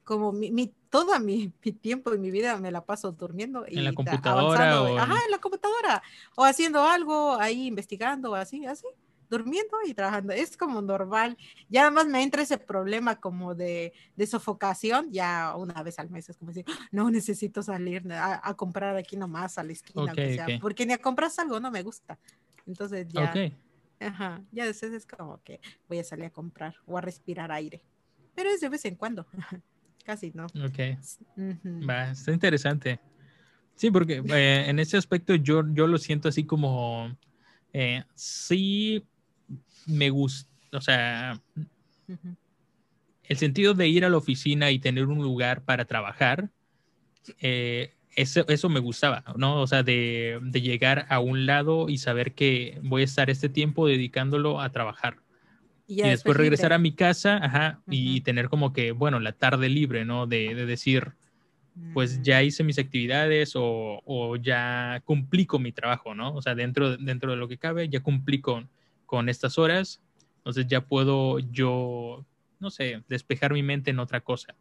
como mi, mi todo mi, mi, tiempo y mi vida me la paso durmiendo. Y ¿En la computadora? O Ajá, en la computadora. O haciendo algo ahí, investigando, así, así durmiendo y trabajando. Es como normal. Ya además me entra ese problema como de, de sofocación, ya una vez al mes es como decir, no necesito salir a, comprar aquí nomás a la esquina, porque ni a comprar algo no me gusta. Entonces ya, ajá, ya después es como que voy a salir a comprar o a respirar aire. Pero es de vez en cuando, [laughs] casi no. Ok. Va, está interesante. Sí, porque [laughs] eh, en ese aspecto yo, yo lo siento así como, eh, sí me gusta, o sea, el sentido de ir a la oficina y tener un lugar para trabajar, eh, eso, eso, me gustaba, ¿no? O sea, de, de, llegar a un lado y saber que voy a estar este tiempo dedicándolo a trabajar. Y, después, regresar a mi casa, ajá, y tener como que, bueno, la tarde libre, ¿no? De, de decir, pues ya mm. hice mis actividades o, o, ya cumplí con mi trabajo, ¿no? O sea, dentro, dentro de lo que cabe, ya cumplí con, con estas horas, entonces ya puedo yo, no sé, despejar mi mente en otra cosa.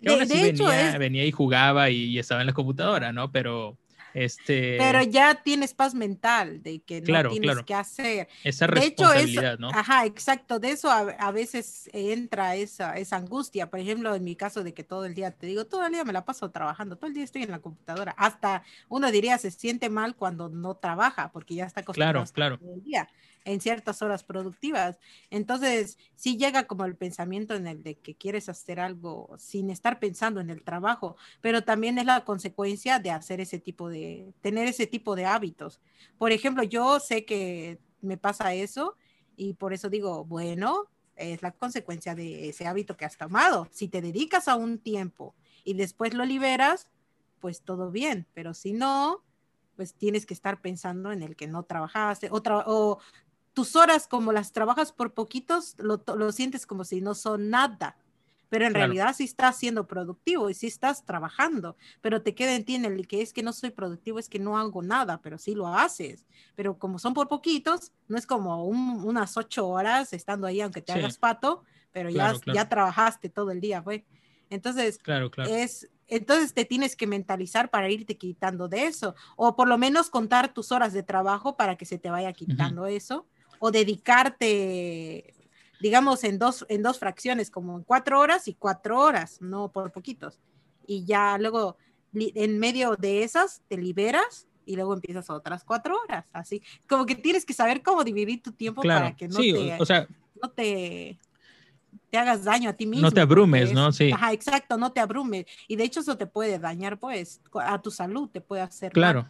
de, hecho venía, venía, y jugaba y, estaba en la computadora, ¿no? Pero este... Pero ya tienes paz mental de que no tienes que hacer. Esa responsabilidad, ¿no? Ajá, exacto. De eso a, veces entra esa, esa angustia. Por ejemplo, en mi caso de que todo el día, te digo, todo el día me la paso trabajando, todo el día estoy en la computadora. Hasta uno diría se siente mal cuando no trabaja porque ya está acostumbrado claro, claro. todo el día en ciertas horas productivas. Entonces, sí llega como el pensamiento en el de que quieres hacer algo sin estar pensando en el trabajo, pero también es la consecuencia de hacer ese tipo de, tener ese tipo de hábitos. Por ejemplo, yo sé que me pasa eso y por eso digo, bueno, es la consecuencia de ese hábito que has tomado. Si te dedicas a un tiempo y después lo liberas, pues todo bien, pero si no, pues tienes que estar pensando en el que no trabajaste o, o tus horas como las trabajas por poquitos, lo, lo sientes como si no son nada. Pero en realidad sí estás siendo productivo y sí estás trabajando, pero te queda en ti en el que es que no soy productivo, es que no hago nada, pero sí lo haces. Pero como son por poquitos, no es como unas ocho horas estando ahí, aunque te hagas pato, pero ya, ya trabajaste todo el día, fue. Entonces, claro, es, entonces te tienes que mentalizar para irte quitando de eso, o por lo menos contar tus horas de trabajo para que se te vaya quitando eso o dedicarte, digamos, en dos, en dos fracciones, como en cuatro horas y cuatro horas, no por poquitos. Y ya luego, en medio de esas, te liberas y luego empiezas otras cuatro horas, así. Como que tienes que saber cómo dividir tu tiempo para que no te... O sea, no te te hagas daño a ti mismo. No te abrumes, ¿no? Sí. Ajá, exacto, no te abrumes. Y de hecho eso te puede dañar, pues, a tu salud, te puede hacer. Claro.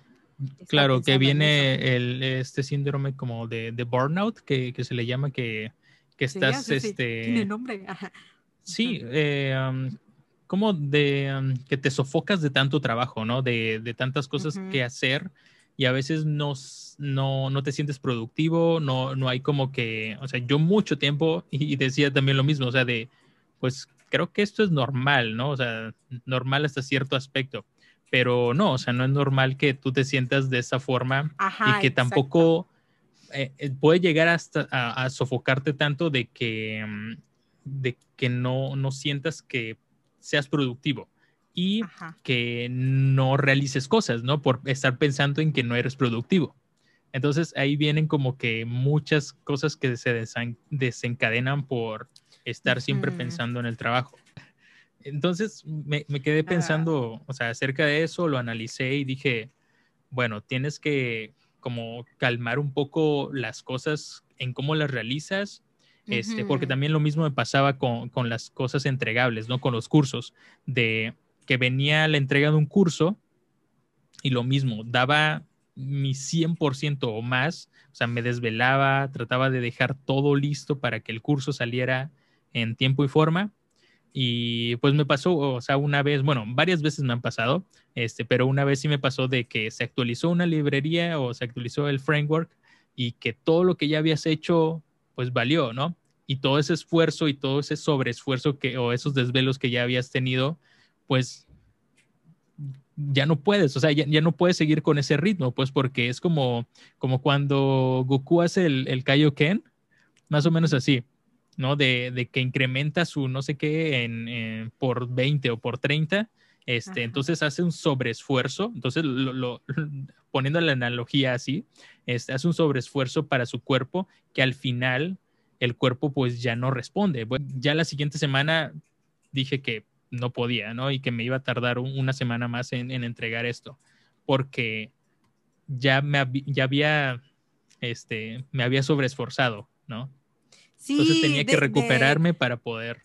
Claro, que viene el, este síndrome como de, de burnout, que, que, se le llama que, que estás, Sí, sí, sí. este, Tiene nombre. Ajá. sí, eh, um, como de um, que te sofocas de tanto trabajo, ¿no? De, de tantas cosas que hacer y a veces no, no, no te sientes productivo, no, no hay como que, o sea, yo mucho tiempo [laughs] y decía también lo mismo, o sea, de, pues creo que esto es normal, ¿no? O sea, normal hasta cierto aspecto, pero no, o sea, no es normal que tú te sientas de esa forma Ajá, y que tampoco eh, eh, puede llegar hasta a, a sofocarte tanto de que, mm, de que no, no sientas que seas productivo y Ajá. que no realices cosas, ¿no? Por estar pensando en que no eres productivo. Entonces ahí vienen como que muchas cosas que se desencadenan por estar siempre pensando en el trabajo. Entonces me, me quedé pensando, o sea, acerca de eso, lo analicé y dije, bueno, tienes que como calmar un poco las cosas en cómo las realizas, este, porque también lo mismo me pasaba con, con las cosas entregables, ¿no? Con los cursos, de que venía la entrega de un curso y lo mismo, daba mi 100% o más, o sea, me desvelaba, trataba de dejar todo listo para que el curso saliera en tiempo y forma. Y pues me pasó, o sea, una vez, bueno, varias veces me han pasado, este, pero una vez sí me pasó de que se actualizó una librería o se actualizó el framework y que todo lo que ya habías hecho, pues valió, ¿no? Y todo ese esfuerzo y todo ese sobreesfuerzo que, o esos desvelos que ya habías tenido, pues ya no puedes, o sea, ya, no puedes seguir con ese ritmo, pues porque es como, como cuando Goku hace el, el Kaioken, más o menos así, ¿no? De, de que incrementa su no sé qué en, en- por 20 o por 30, este, Ajá. entonces hace un sobreesfuerzo, entonces lo, lo- [laughs] poniendo la analogía así, este, hace un sobreesfuerzo para su cuerpo que al final el cuerpo pues ya no responde. Bueno, ya la siguiente semana dije que no podía, ¿no? Y que me iba a tardar un- una semana más en, en entregar esto, porque ya me ya había, este, me había sobreesforzado, ¿no? Entonces Sí, tenía que de, de, recuperarme para poder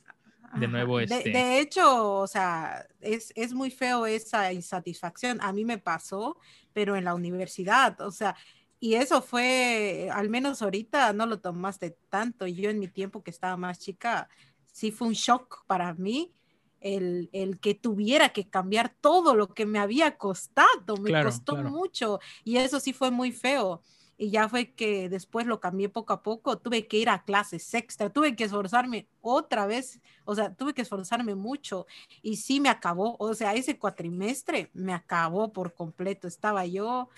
de nuevo, de, este, de hecho, o sea, es, es muy feo esa insatisfacción. A mí me pasó, pero en la universidad, o sea, y eso fue, al menos ahorita no lo tomaste tanto. Yo en mi tiempo que estaba más chica, sí fue un shock para mí el, el que tuviera que cambiar todo lo que me había costado, me claro, costó claro, mucho y eso sí fue muy feo. Y ya fue que después lo cambié poco a poco, tuve que ir a clases extra, tuve que esforzarme otra vez, o sea, tuve que esforzarme mucho y sí me acabó, o sea, ese cuatrimestre me acabó por completo, estaba yo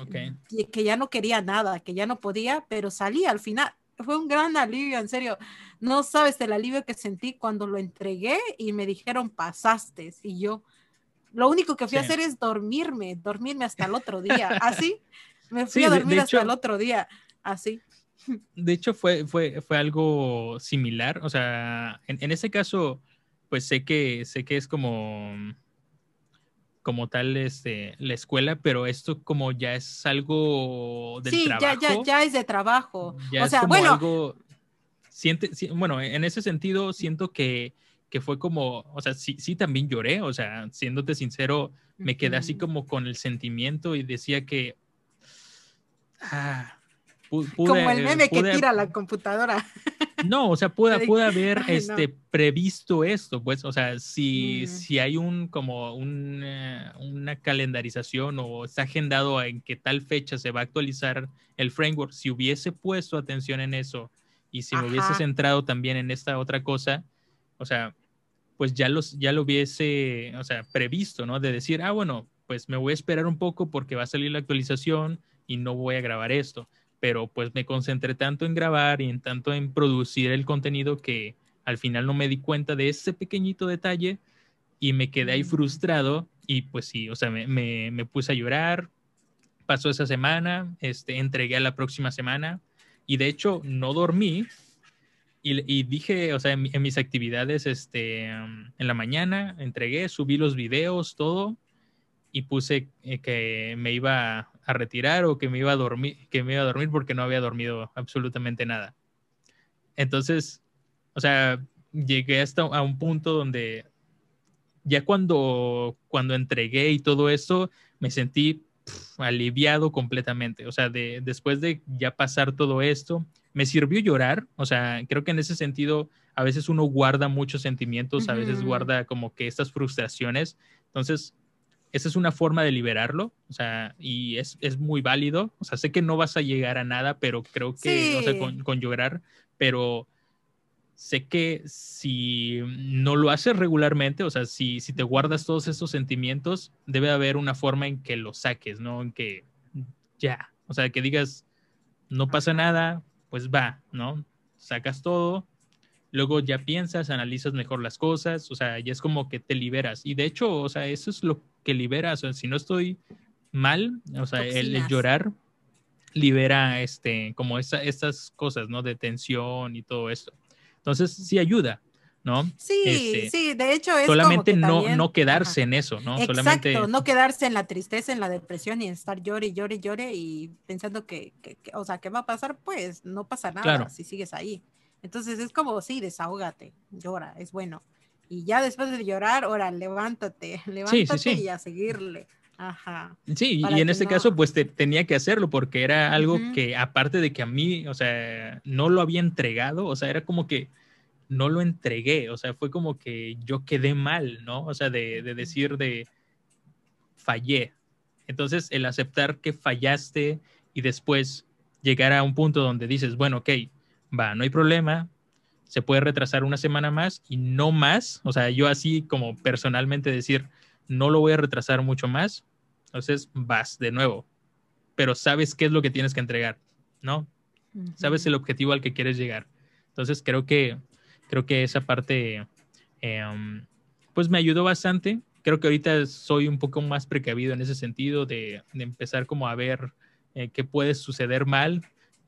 ok, y que ya no quería nada, que ya no podía, pero salí al final. Fue un gran alivio, en serio. No sabes el alivio que sentí cuando lo entregué y me dijeron pasaste. Y yo, lo único que fui a sí. hacer es dormirme, dormirme hasta el otro día. Así, [laughs] me fui Sí, a dormir hasta el hecho, otro día. Así. [laughs] de hecho fue, fue, fue algo similar, o sea, en, en ese caso, pues sé que, sé que es como, como tal este, la escuela, pero esto como ya es algo del Sí, ya, ya, trabajo, ya es de trabajo. ya O sea, bueno, algo, siente, sí, bueno, en ese sentido siento que, que fue como, o sea, sí, sí también lloré, o sea, siéndote sincero, me quedé así como con el sentimiento y decía que, ah, como el pude, meme que tira la computadora. [laughs] no, o sea, pude, pude haber Ay, este, no. previsto esto, pues, o sea, si, Mm, si hay un, como un, eh, una calendarización o está agendado en que tal fecha se va a actualizar el framework, si hubiese puesto atención en eso y si me hubiese centrado también en esta otra cosa, o sea, pues ya, los, ya lo hubiese, o sea, previsto, ¿no? De decir, ah, bueno, pues me voy a esperar un poco porque va a salir la actualización y no voy a grabar esto. Pero pues me concentré tanto en grabar y en tanto en producir el contenido que al final no me di cuenta de ese pequeñito detalle y me quedé ahí frustrado y pues sí, o sea, me, me, me puse a llorar. Pasó esa semana, este, entregué a la próxima semana y de hecho no dormí y, y dije, o sea, en, en mis actividades, este, um, en la mañana entregué, subí los videos, todo, y puse eh, que me iba a retirar o que me iba a dormir, que me iba a dormir porque no había dormido absolutamente nada. Entonces, o sea, llegué hasta a un punto donde ya cuando, cuando entregué y todo eso, me sentí aliviado completamente. O sea, de, después de ya pasar todo esto, me sirvió llorar, o sea, creo que en ese sentido a veces uno guarda muchos sentimientos, a veces guarda como que estas frustraciones, entonces esa es una forma de liberarlo, o sea, y es, es, muy válido, o sea, sé que no vas a llegar a nada, pero creo que, o sea, con, llorar, pero sé que si no lo haces regularmente, o sea, si, si te guardas todos esos sentimientos, debe haber una forma en que lo saques, ¿no? En que ya, o sea, que digas, no pasa nada, pues va, ¿no? Sacas todo, luego ya piensas, analizas mejor las cosas, o sea, ya es como que te liberas. Y de hecho, o sea, eso es lo que libera, o sea, si no estoy mal, o sea, el, llorar libera este, como estas cosas, ¿no? De tensión y todo esto. Entonces, sí ayuda, ¿no? Sí, este, sí, de hecho es solamente no, no quedarse en eso, ¿no? Exacto, solamente... no quedarse en la tristeza, en la depresión y estar llore, llore, llore y pensando que, que, o sea, ¿qué va a pasar? Pues no pasa nada si sigues ahí. Entonces es como, sí, desahógate, llora, es bueno. Y ya después de llorar, ahora levántate, [laughs] levántate y a seguirle. Ajá. Sí, y en este caso, pues te, tenía que hacerlo porque era algo que, aparte de que a mí, o sea, no lo había entregado, o sea, era como que no lo entregué, o sea, fue como que yo quedé mal, ¿no? O sea, de, de decir de fallé. Entonces, el aceptar que fallaste y después llegar a un punto donde dices, bueno, ok, va, no hay problema, se puede retrasar una semana más y no más, o sea, yo así como personalmente decir, no lo voy a retrasar mucho más, entonces vas de nuevo, pero sabes qué es lo que tienes que entregar, ¿no? Sabes el objetivo al que quieres llegar. Entonces creo que, creo que esa parte, em, pues me ayudó bastante. Creo que ahorita soy un poco más precavido en ese sentido de, empezar como a ver eh, qué puede suceder mal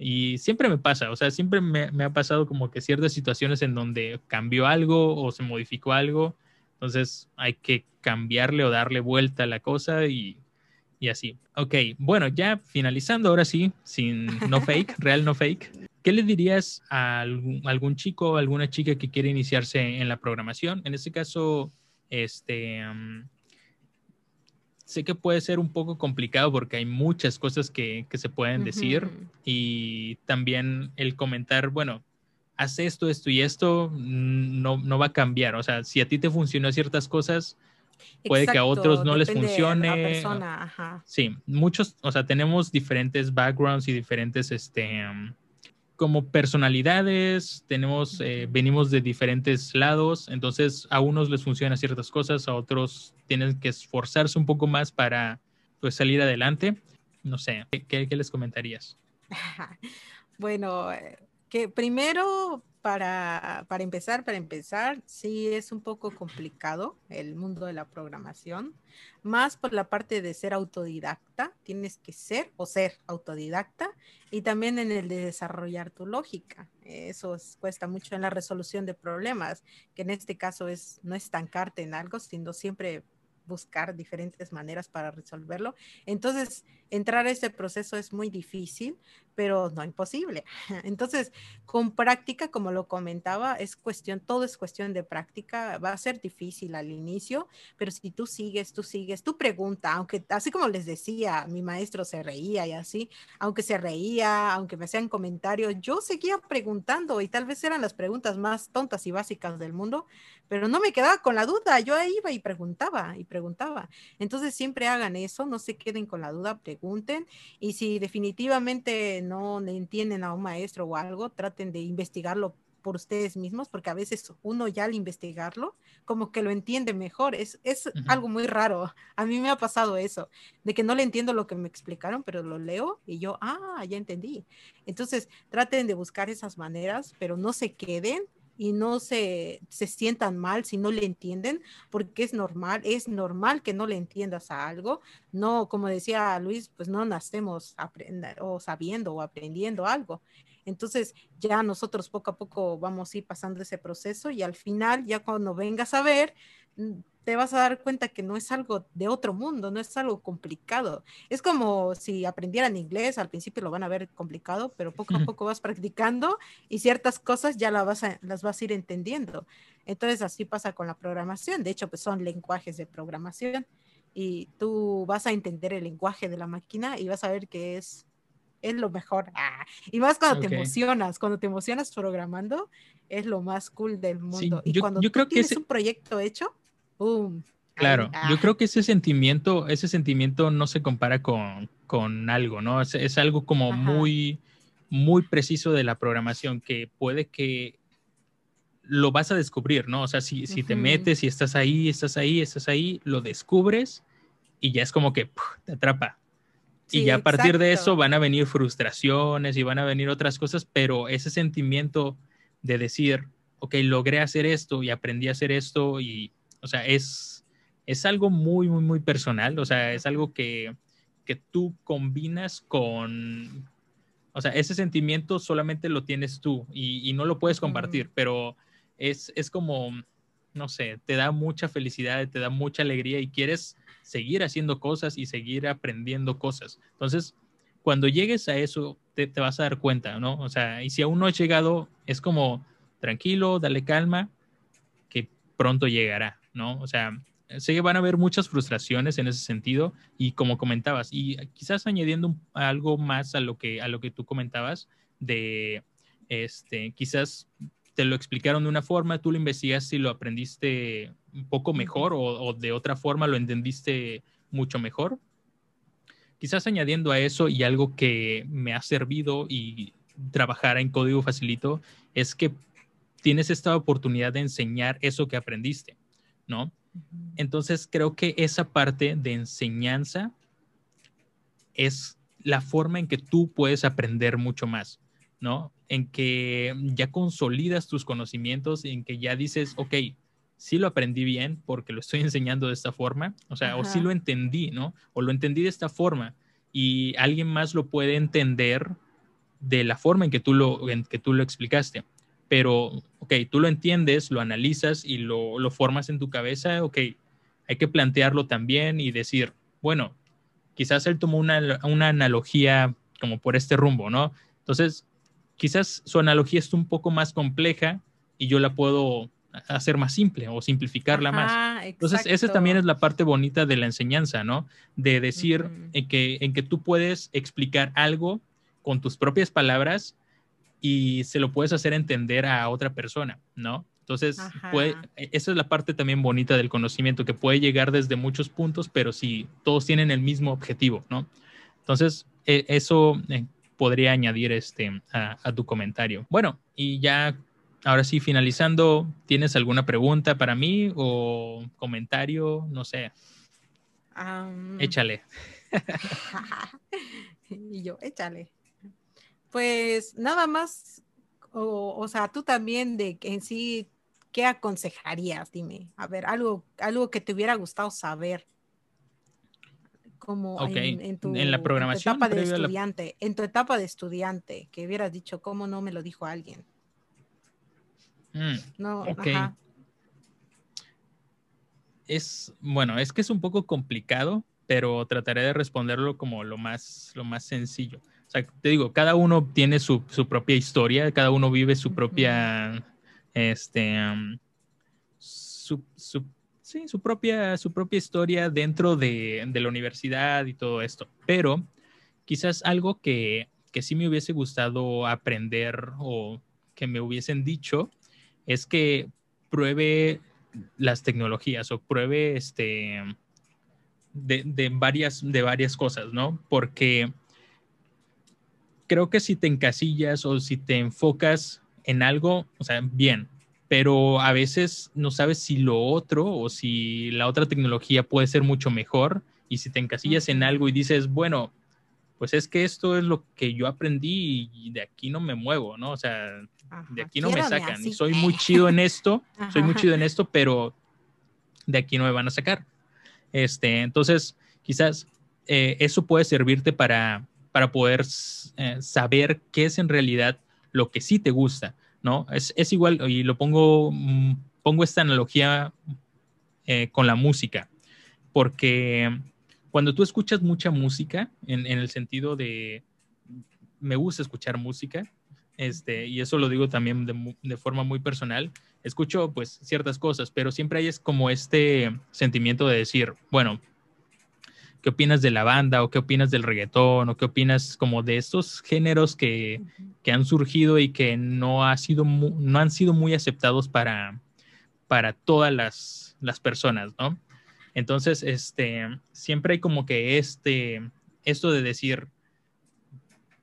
y siempre me pasa, o sea, siempre me, ha pasado como que ciertas situaciones en donde cambió algo o se modificó algo, entonces hay que cambiarle o darle vuelta a la cosa y, y así. Ok, bueno, ya finalizando ahora sí, sin no fake, [laughs] real no fake. ¿Qué le dirías a algún, algún chico o alguna chica que quiere iniciarse en la programación? En este caso, este, sé que puede ser un poco complicado porque hay muchas cosas que, se pueden decir y también el comentar, bueno, haz esto, esto y esto, mm, no, no va a cambiar. O sea, si a ti te funcionó ciertas cosas, puede que a otros no les funcione. Sí, muchos, o sea, tenemos diferentes backgrounds y diferentes, este, como personalidades, tenemos, eh, venimos de diferentes lados, entonces a unos les funcionan ciertas cosas, a otros tienen que esforzarse un poco más para pues, salir adelante. No sé, ¿qué, qué les comentarías? [laughs] bueno, eh, primero para, para, empezar, para empezar, sí es un poco complicado el mundo de la programación, más por la parte de ser autodidacta, tienes que ser o ser autodidacta, y también en el de desarrollar tu lógica. Eso cuesta mucho en la resolución de problemas, que en este caso es no estancarte en algo, sino siempre buscar diferentes maneras para resolverlo. Entonces, entrar a este proceso es muy difícil, pero no imposible. [laughs] Entonces, con práctica, como lo comentaba, es cuestión, todo es cuestión de práctica. Va a ser difícil al inicio, pero si tú sigues, tú sigues, tú pregunta, aunque así como les decía, mi maestro se reía y así, aunque se reía, aunque me hacían comentarios, yo seguía preguntando y tal vez eran las preguntas más tontas y básicas del mundo, pero no me quedaba con la duda, yo iba y preguntaba y preguntaba. Entonces, siempre hagan eso, no se queden con la duda, pregunten y si definitivamente no entienden a un maestro o algo, traten de investigarlo por ustedes mismos, porque a veces uno ya al investigarlo, como que lo entiende mejor. Es, es algo muy raro. A mí me ha pasado eso, de que no le entiendo lo que me explicaron, pero lo leo y yo, ah, ya entendí. Entonces, traten de buscar esas maneras, pero no se queden y no se, se sientan mal si no le entienden, porque es normal, es normal que no le entiendas a algo. No, como decía Luis, pues no nacemos o sabiendo o aprendiendo algo. Entonces ya nosotros poco a poco vamos a ir pasando ese proceso y al final, ya cuando vengas a ver, te vas a dar cuenta que no es algo de otro mundo, no es algo complicado. Es como si aprendieran inglés, al principio lo van a ver complicado, pero poco a [laughs] poco vas practicando y ciertas cosas ya las vas a, las vas a ir entendiendo. Entonces así pasa con la programación. De hecho, pues son lenguajes de programación y tú vas a entender el lenguaje de la máquina y vas a ver que es es lo mejor. Ah, y más cuando te emocionas, cuando te emocionas programando, es lo más cool del mundo. y yo- cuando yo tú creo que ese- un proyecto hecho, ¡boom! Claro, yo ah, creo que ese sentimiento, ese sentimiento no se compara con, con algo, ¿no? Es, es algo como Ajá. muy, muy preciso de la programación que puede que lo vas a descubrir, ¿no? O sea, si, si te metes y estás ahí, estás ahí, estás ahí, lo descubres y ya es como que ¡puf! te atrapa. y sí, ya a partir de eso exacto. van a venir frustraciones y van a venir otras cosas, pero ese sentimiento de decir, ok, logré hacer esto y aprendí a hacer esto y, o sea, es, es algo muy, muy, muy personal, o sea, es algo que, que tú combinas con, o sea, ese sentimiento solamente lo tienes tú y, y no lo puedes compartir, pero es, es como, no sé, te da mucha felicidad, te da mucha alegría y quieres seguir haciendo cosas y seguir aprendiendo cosas. Entonces, cuando llegues a eso, te, te vas a dar cuenta, ¿no? O sea, y si aún no has llegado, es como, tranquilo, dale calma, que pronto llegará, ¿no? O sea, sé que van a haber muchas frustraciones en ese sentido y como comentabas, y quizás añadiendo algo más a lo que, a lo que tú comentabas, de, este, quizás te lo explicaron de una forma, tú lo investigaste y lo aprendiste un poco mejor o, o de otra forma lo entendiste mucho mejor. Quizás añadiendo a eso y algo que me ha servido y trabajar en código facilito es que tienes esta oportunidad de enseñar eso que aprendiste, ¿no? Entonces creo que esa parte de enseñanza es la forma en que tú puedes aprender mucho más, ¿no? En que ya consolidas tus conocimientos, en que ya dices, ok, sí lo aprendí bien porque lo estoy [laughs] enseñando de esta forma, o sea, o sí lo entendí, ¿no? O lo entendí de esta forma y alguien más lo puede entender de la forma en que tú lo, en que tú lo explicaste. Pero, ok, tú lo entiendes, lo analizas y lo, lo formas en tu cabeza, ok, hay que plantearlo también y decir, bueno, quizás él tomó una, una analogía como por este rumbo, ¿no? Entonces, quizás su analogía es un poco más compleja y yo la puedo hacer más simple o simplificarla más. Entonces, esa exacto. también es la parte bonita de la enseñanza, ¿no? De decir en, que, en que tú puedes explicar algo con tus propias palabras y se lo puedes hacer entender a otra persona, ¿no? Entonces, puede, esa es la parte también bonita del conocimiento, que puede llegar desde muchos puntos, pero si todos tienen el mismo objetivo, ¿no? Entonces, eh, eso eh, podría añadir este, a, a tu comentario. Bueno, y ya ahora sí, finalizando, ¿tienes alguna pregunta para mí o comentario? No sé, échale. [laughs] y yo, échale. Pues nada más, o, o sea, tú también de que en sí, ¿qué aconsejarías? Dime, a ver, algo, algo que te hubiera gustado saber. Como en, en tu, en la tu programación, etapa de la- estudiante, en tu etapa de estudiante, que hubieras dicho, ¿cómo no me lo dijo alguien? Mm, No, ajá. es, bueno, es que es un poco complicado, pero trataré de responderlo como lo más, lo más sencillo. Sea, te digo, cada uno tiene su, su propia historia, cada uno vive su propia, este, um, su, su- sí, su propia, su propia historia dentro de, de la universidad y todo esto. Pero quizás algo que, que sí me hubiese gustado aprender o que me hubiesen dicho es que pruebe las tecnologías o pruebe este de, de varias de varias cosas, ¿no? Porque creo que si te encasillas o si te enfocas en algo, o sea, bien, pero a veces no sabes si lo otro o si la otra tecnología puede ser mucho mejor y si te encasillas en algo y dices, bueno, pues es que esto es lo que yo aprendí y de aquí no me muevo, ¿no? O sea, de aquí no me sacan. así. Y soy muy chido en esto, [laughs] soy muy chido en esto, pero de aquí no me van a sacar. Este, entonces, quizás eh, eso puede servirte para, para poder eh, saber qué es en realidad lo que sí te gusta, ¿no? Es, es igual, y lo pongo, mm, pongo esta analogía eh, con la música, porque cuando tú escuchas mucha música, en, en el sentido de, me gusta escuchar música, este, y eso lo digo también de, de forma muy personal, escucho pues ciertas cosas, pero siempre hay es como este sentimiento de decir, bueno, qué opinas de la banda o qué opinas del reggaetón o qué opinas como de estos géneros que, que han surgido y que no, ha sido no han sido muy aceptados para, para todas las, las personas, ¿no? Entonces, este, siempre hay como que este, esto de decir,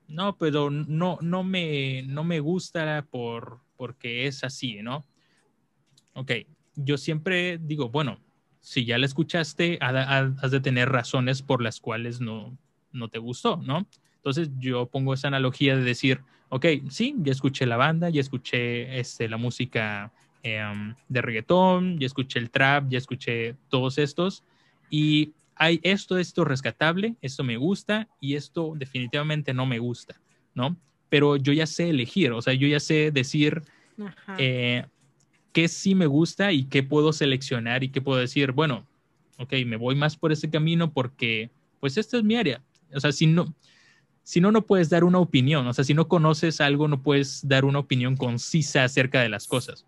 no, pero no, no, me, no me gusta por, porque es así, ¿no? Ok, yo siempre digo, bueno, si ya la escuchaste, has de tener razones por las cuales no, no te gustó, ¿no? Entonces yo pongo esa analogía de decir, ok, sí, ya escuché la banda, ya escuché este, la música em, de reggaetón, ya escuché el trap, ya escuché todos estos y hay esto, esto rescatable, esto me gusta y esto definitivamente no me gusta, ¿no? Pero yo ya sé elegir, o sea, yo ya sé decir eh, qué sí me gusta y qué puedo seleccionar y qué puedo decir, bueno, ok, me voy más por ese camino porque, pues, esta es mi área. O sea, si no, si no, no puedes dar una opinión. O sea, si no conoces algo, no puedes dar una opinión concisa acerca de las cosas.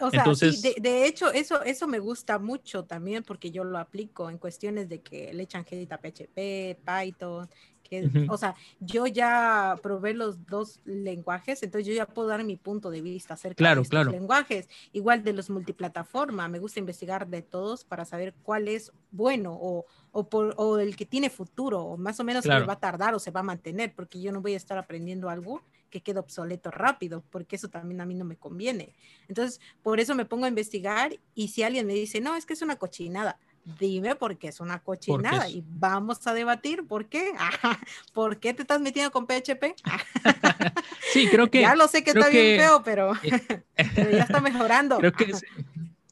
O sea, Entonces, sí, de, hecho, eso, eso me gusta mucho también porque yo lo aplico en cuestiones de que le echan crédito a PHP, Python, que, o sea, yo ya probé los dos lenguajes, entonces yo ya puedo dar mi punto de vista acerca de estos claro. lenguajes. Igual de los multiplataforma, me gusta investigar de todos para saber cuál es bueno o, o, por, o el que tiene futuro, o más o menos va a tardar o se va a mantener, porque yo no voy a estar aprendiendo algo que quede obsoleto rápido, porque eso también a mí no me conviene. Entonces, por eso me pongo a investigar y si alguien me dice, no, es que es una cochinada, dime por qué es una cochinada y vamos a debatir por qué. [laughs] ¿Por qué te estás metiendo con PHP? [laughs] sí, creo [laughs] que. Ya lo sé que está bien feo, pero, ya está mejorando. Creo que.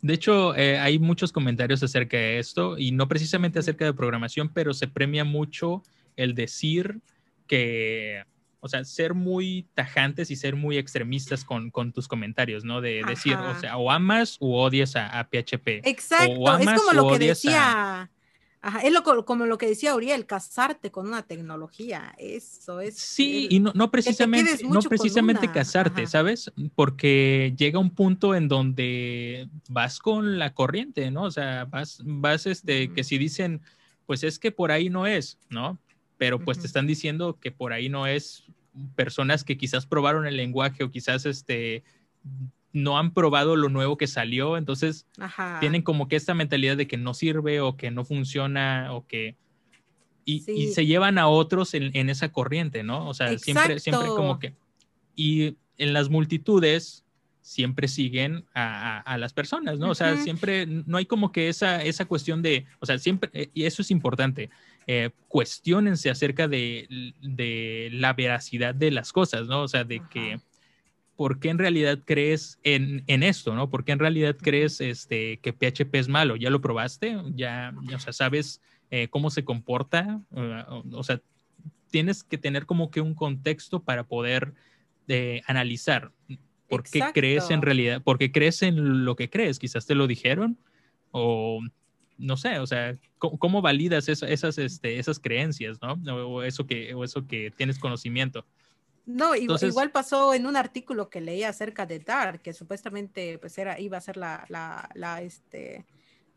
De hecho, eh, hay muchos comentarios acerca de esto y no precisamente acerca de programación, pero se premia mucho el decir que o sea, ser muy tajantes y ser muy extremistas con, tus comentarios, ¿no? De decir, o sea, o amas o odias a, PHP. Exacto, es como lo que decía. Ajá, es lo, como lo que decía Uriel, casarte con una tecnología, eso es. Sí, y no, precisamente, no precisamente casarte, ¿sabes? Porque llega un punto en donde vas con la corriente, ¿no? O sea, vas, vas, este, que si dicen, pues es que por ahí no es, ¿no? Pero pues te están diciendo que por ahí no es personas que quizás probaron el lenguaje o quizás este no han probado lo nuevo que salió, entonces tienen como que esta mentalidad de que no sirve o que no funciona o que y, se llevan a otros en, esa corriente, ¿no? O sea, siempre, siempre como que y en las multitudes siempre siguen a, las personas, ¿no? O sea, siempre no hay como que esa, esa cuestión de, o sea, siempre, eh, y eso es importante, eh, cuestionense acerca de, la veracidad de las cosas, ¿no? O sea, de que, ¿por qué en realidad crees en, esto, ¿no? ¿Por qué en realidad crees este, que PHP es malo? ¿Ya lo probaste? ¿Ya, o sea, sabes eh, cómo se comporta? o sea, tienes que tener como que un contexto para poder analizar ¿Por qué crees en realidad? ¿Por qué crees en lo que crees? Quizás te lo dijeron o no sé, o sea, ¿cómo, validas esas, este, esas creencias, ¿no? O eso, que, o eso que tienes conocimiento. No, igual pasó en un artículo que leí acerca de Dark, que supuestamente pues era, iba a ser la, la, la este,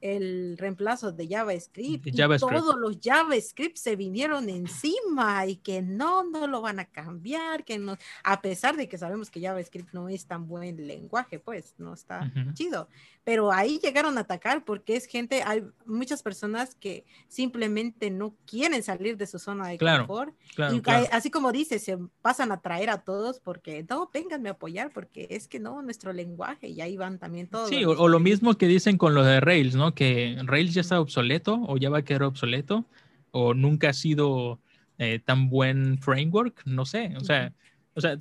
el reemplazo de JavaScript, y todos los JavaScript se vinieron encima y que no, no lo van a cambiar, que no, a pesar de que sabemos que JavaScript no es tan buen lenguaje, pues no está chido pero ahí llegaron a atacar porque es gente, hay muchas personas que simplemente no quieren salir de su zona de confort. y así como dice, se pasan a traer a todos porque no, vénganme a apoyar porque es que no, nuestro lenguaje y ahí van también todos. Sí, o, lo mismo que dicen con lo de Rails, ¿no? Que Rails ya está obsoleto o ya va a quedar obsoleto o nunca ha sido eh, tan buen framework, no sé, o sea, o sea,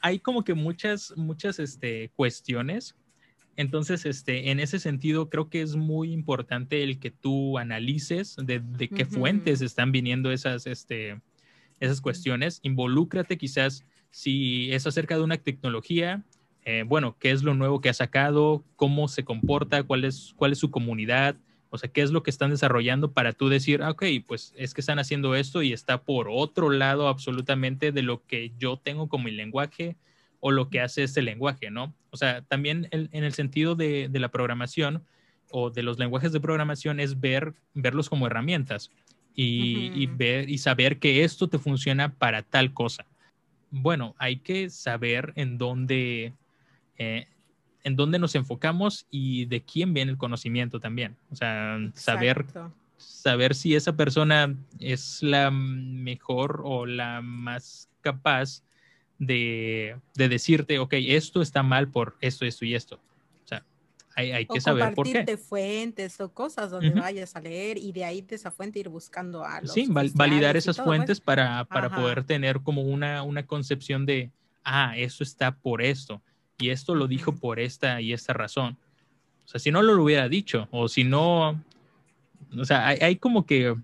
hay como que muchas, muchas este, cuestiones entonces, este, en ese sentido, creo que es muy importante el que tú analices de, qué fuentes están viniendo esas, este, esas cuestiones. Involúcrate quizás si es acerca de una tecnología, eh, bueno, qué es lo nuevo que ha sacado, cómo se comporta, cuál es, cuál es su comunidad, o sea, qué es lo que están desarrollando para tú decir, ah, ok, pues es que están haciendo esto y está por otro lado absolutamente de lo que yo tengo como mi lenguaje o lo que hace este lenguaje, ¿no? O sea, también en el sentido de, la programación o de los lenguajes de programación es ver, verlos como herramientas. y, ver y saber que esto te funciona para tal cosa. Bueno, hay que saber en dónde, eh, en dónde nos enfocamos y de quién viene el conocimiento también. O sea, saber, saber si esa persona es la mejor o la más capaz de, de decirte, ok, esto está mal por esto, esto y esto hay, que saber por qué. fuentes o cosas donde vayas a leer y de ahí de esa fuente ir buscando algo. Sí, validar esas fuentes para, para poder tener como una, una concepción de, ah, eso está por esto y esto lo dijo por esta y esta razón. O sea, si no lo hubiera dicho o si no, o sea, hay, hay como que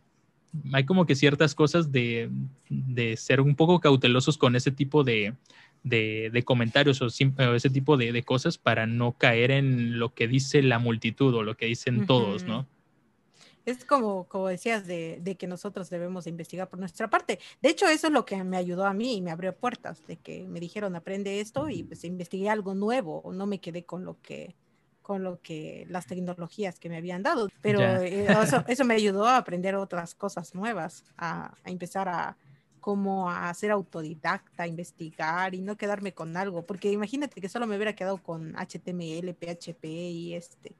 hay como que ciertas cosas de, de, ser un poco cautelosos con ese tipo de, de, comentarios o, ese tipo de, cosas para no caer en lo que dice la multitud o lo que dicen todos, ¿no? Es como, como decías, de, que nosotros debemos investigar por nuestra parte. De hecho, eso es lo que me ayudó a mí y me abrió puertas, de que me dijeron, aprende esto y pues investigué algo nuevo, no me quedé con lo que con lo que las tecnologías que me habían dado, pero eh, eso, me ayudó a aprender otras cosas nuevas, a empezar a, como a ser autodidacta, investigar y no quedarme con algo, porque imagínate que solo me hubiera quedado con HTML, PHP y este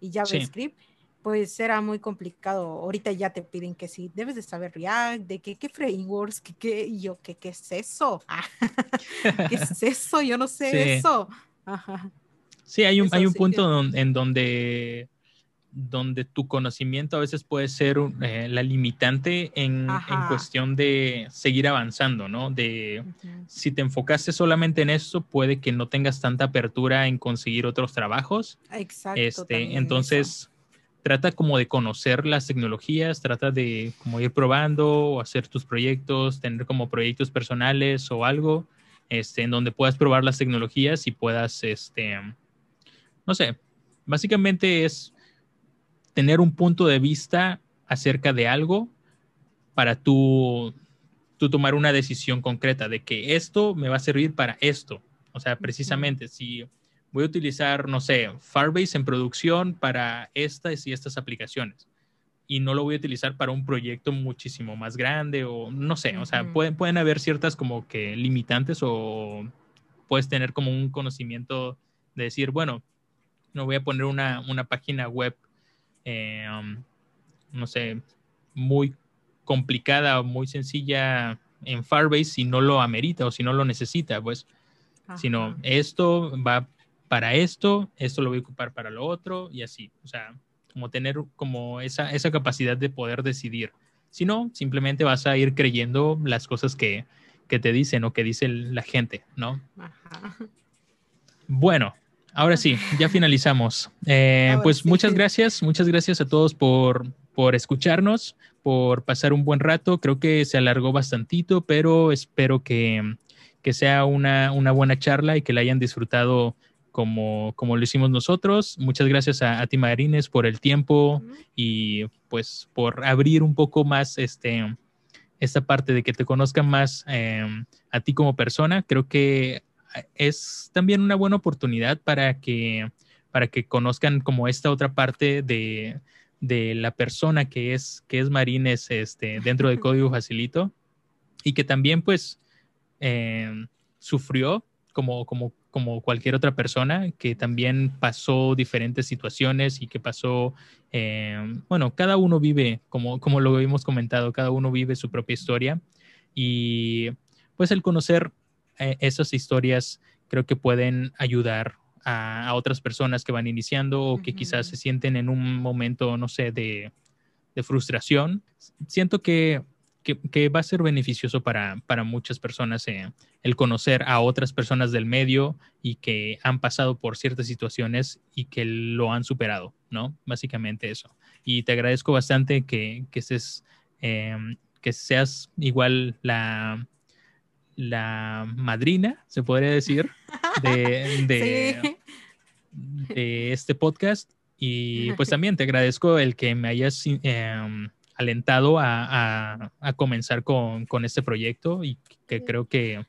y JavaScript, pues era muy complicado. Ahorita ya te piden que sí, debes de saber React, de qué, qué frameworks, qué, qué, y yo, ¿qué, qué es eso? [laughs] [laughs] ¿Qué es eso? Yo no sé eso. Sí, hay un, hay un punto en donde donde tu conocimiento a veces puede ser eh, la limitante en, cuestión de seguir avanzando, ¿no? De si te enfocaste solamente en eso, puede que no tengas tanta apertura en conseguir otros trabajos. Exacto. Este, entonces, trata como de conocer las tecnologías, trata de como ir probando o hacer tus proyectos, tener como proyectos personales o algo, este, en donde puedas probar las tecnologías y puedas, este, no sé, básicamente es tener un punto de vista acerca de algo para tú, tú tomar una decisión concreta de que esto me va a servir para esto. O sea, precisamente si voy a utilizar, no sé, Firebase en producción para estas y estas aplicaciones y no lo voy a utilizar para un proyecto muchísimo más grande o no sé, o sea, pueden, pueden haber ciertas como que limitantes o puedes tener como un conocimiento de decir, bueno, no voy a poner una, una página web eh, um, no sé, muy complicada o muy sencilla en Firebase si no lo amerita o si no lo necesita, pues, sino esto va para esto, esto lo voy a ocupar para lo otro y así, o sea, como tener como esa, esa capacidad de poder decidir. Si no, simplemente vas a ir creyendo las cosas que, que te dicen o que dice la gente, ¿no? Bueno, ahora sí, ya finalizamos. Eh, pues muchas gracias, muchas gracias a todos por, por escucharnos, por pasar un buen rato. Creo que se alargó bastantito, pero espero que, que sea una, una, buena charla y que la hayan disfrutado como, como lo hicimos nosotros. Muchas gracias a, a ti, Marines, por el tiempo y pues por abrir un poco más este, esta parte de que te conozcan más eh, a ti como persona. Creo que es también una buena oportunidad para que, para que conozcan como esta otra parte de, la persona que es, que es Marines este, dentro de [laughs] Código Facilito y que también pues em, sufrió como, como, como cualquier otra persona, que también pasó diferentes situaciones y que pasó, em, bueno, cada uno vive, como, como lo hemos comentado, cada uno vive su propia historia y pues el conocer eh, esas historias creo que pueden ayudar a, otras personas que van iniciando o que quizás se sienten en un momento, no sé, de, frustración. Siento que, va a ser beneficioso para, muchas personas eh, el conocer a otras personas del medio y que han pasado por ciertas situaciones y que lo han superado, ¿no? Básicamente eso. Y te agradezco bastante que, que, em, que seas igual la, la madrina, se podría decir, de, de, [laughs] este podcast. Y pues también te agradezco el que me hayas em, alentado a, comenzar con, este proyeco y que creo [laughs] que,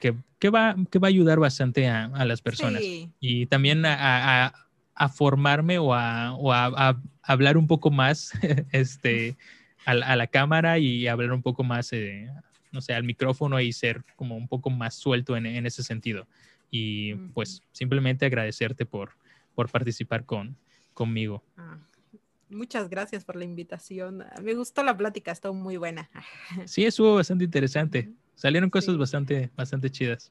que, va, que va a ayudar bastante a, las personas. Y también a, formarme o, a, hablar un poco más [laughs] este, a, la cámara y hablar un poco más, eh, no sé, al micrófono y ser como un poco más suelto en, ese sentido. Y pues simplemente agradecerte por, por participar con, conmigo. Ah, muchas gracias por la invitación. Me gustó la plática, estuvo muy buena. [laughs] Sí, estuvo bastante interesante. Salieron cosas bastante, bastante chidas.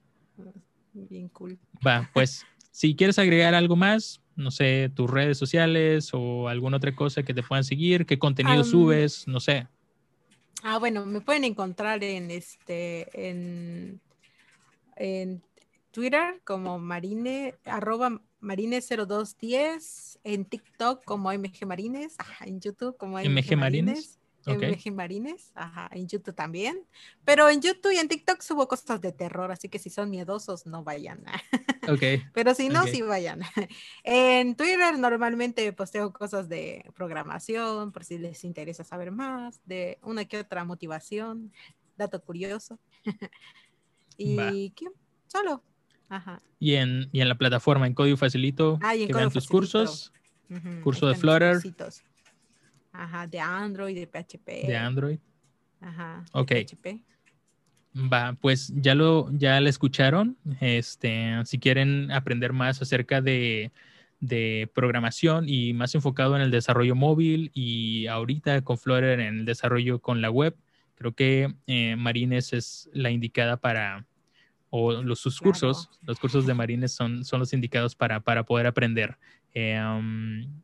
Bien cool. Va, pues [laughs] si quieres agregar algo más, no sé, tus redes sociales o alguna otra cosa que te puedan seguir, qué contenido subes, no sé. Ah, bueno, me pueden encontrar en este, en, en Twitter como marine, arroba marine0210, en TikTok como MG Marines, en YouTube como MG, Marines MG Marines, ajá, en YouTube también. Pero en YouTube y en TikTok subo cosas de terror, así que si son miedosos, no vayan. [laughs] Ok. Pero si no, sí vayan. [laughs] En Twitter normalmente posteo cosas de programación, por si les interesa saber más, de una que otra motivación, dato curioso. [laughs] y ¿qué? solo. Ajá. Y en, y en la plataforma, en Código Facilito, ah, que vean tus cursos, curso de Flutter. Ajá, de Android, de PHP. De Android. Ajá. Ok. Va, pues ya lo, ya lo escucharon. Este, si quieren aprender más acerca de, de programación y más enfocado en el desarrollo móvil y ahorita con Flutter en el desarrollo con la web, creo que eh, Marines es la indicada para, o los, sus cursos, los cursos de Marines son, son los indicados para, para poder aprender. Eh, um,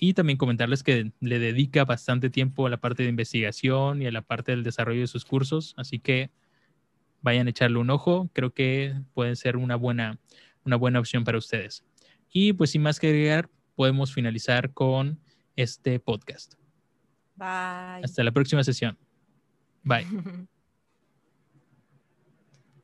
y también comentarles que le dedica bastante tiempo a la parte de investigación y a la parte del desarrollo de sus cursos, así que vayan a echarle un ojo, creo que puede ser una buena, una buena opción para ustedes. Y pues sin más que agregar, podemos finalizar con este podcast. Bye. Hasta la próxima sesión. Bye. [laughs]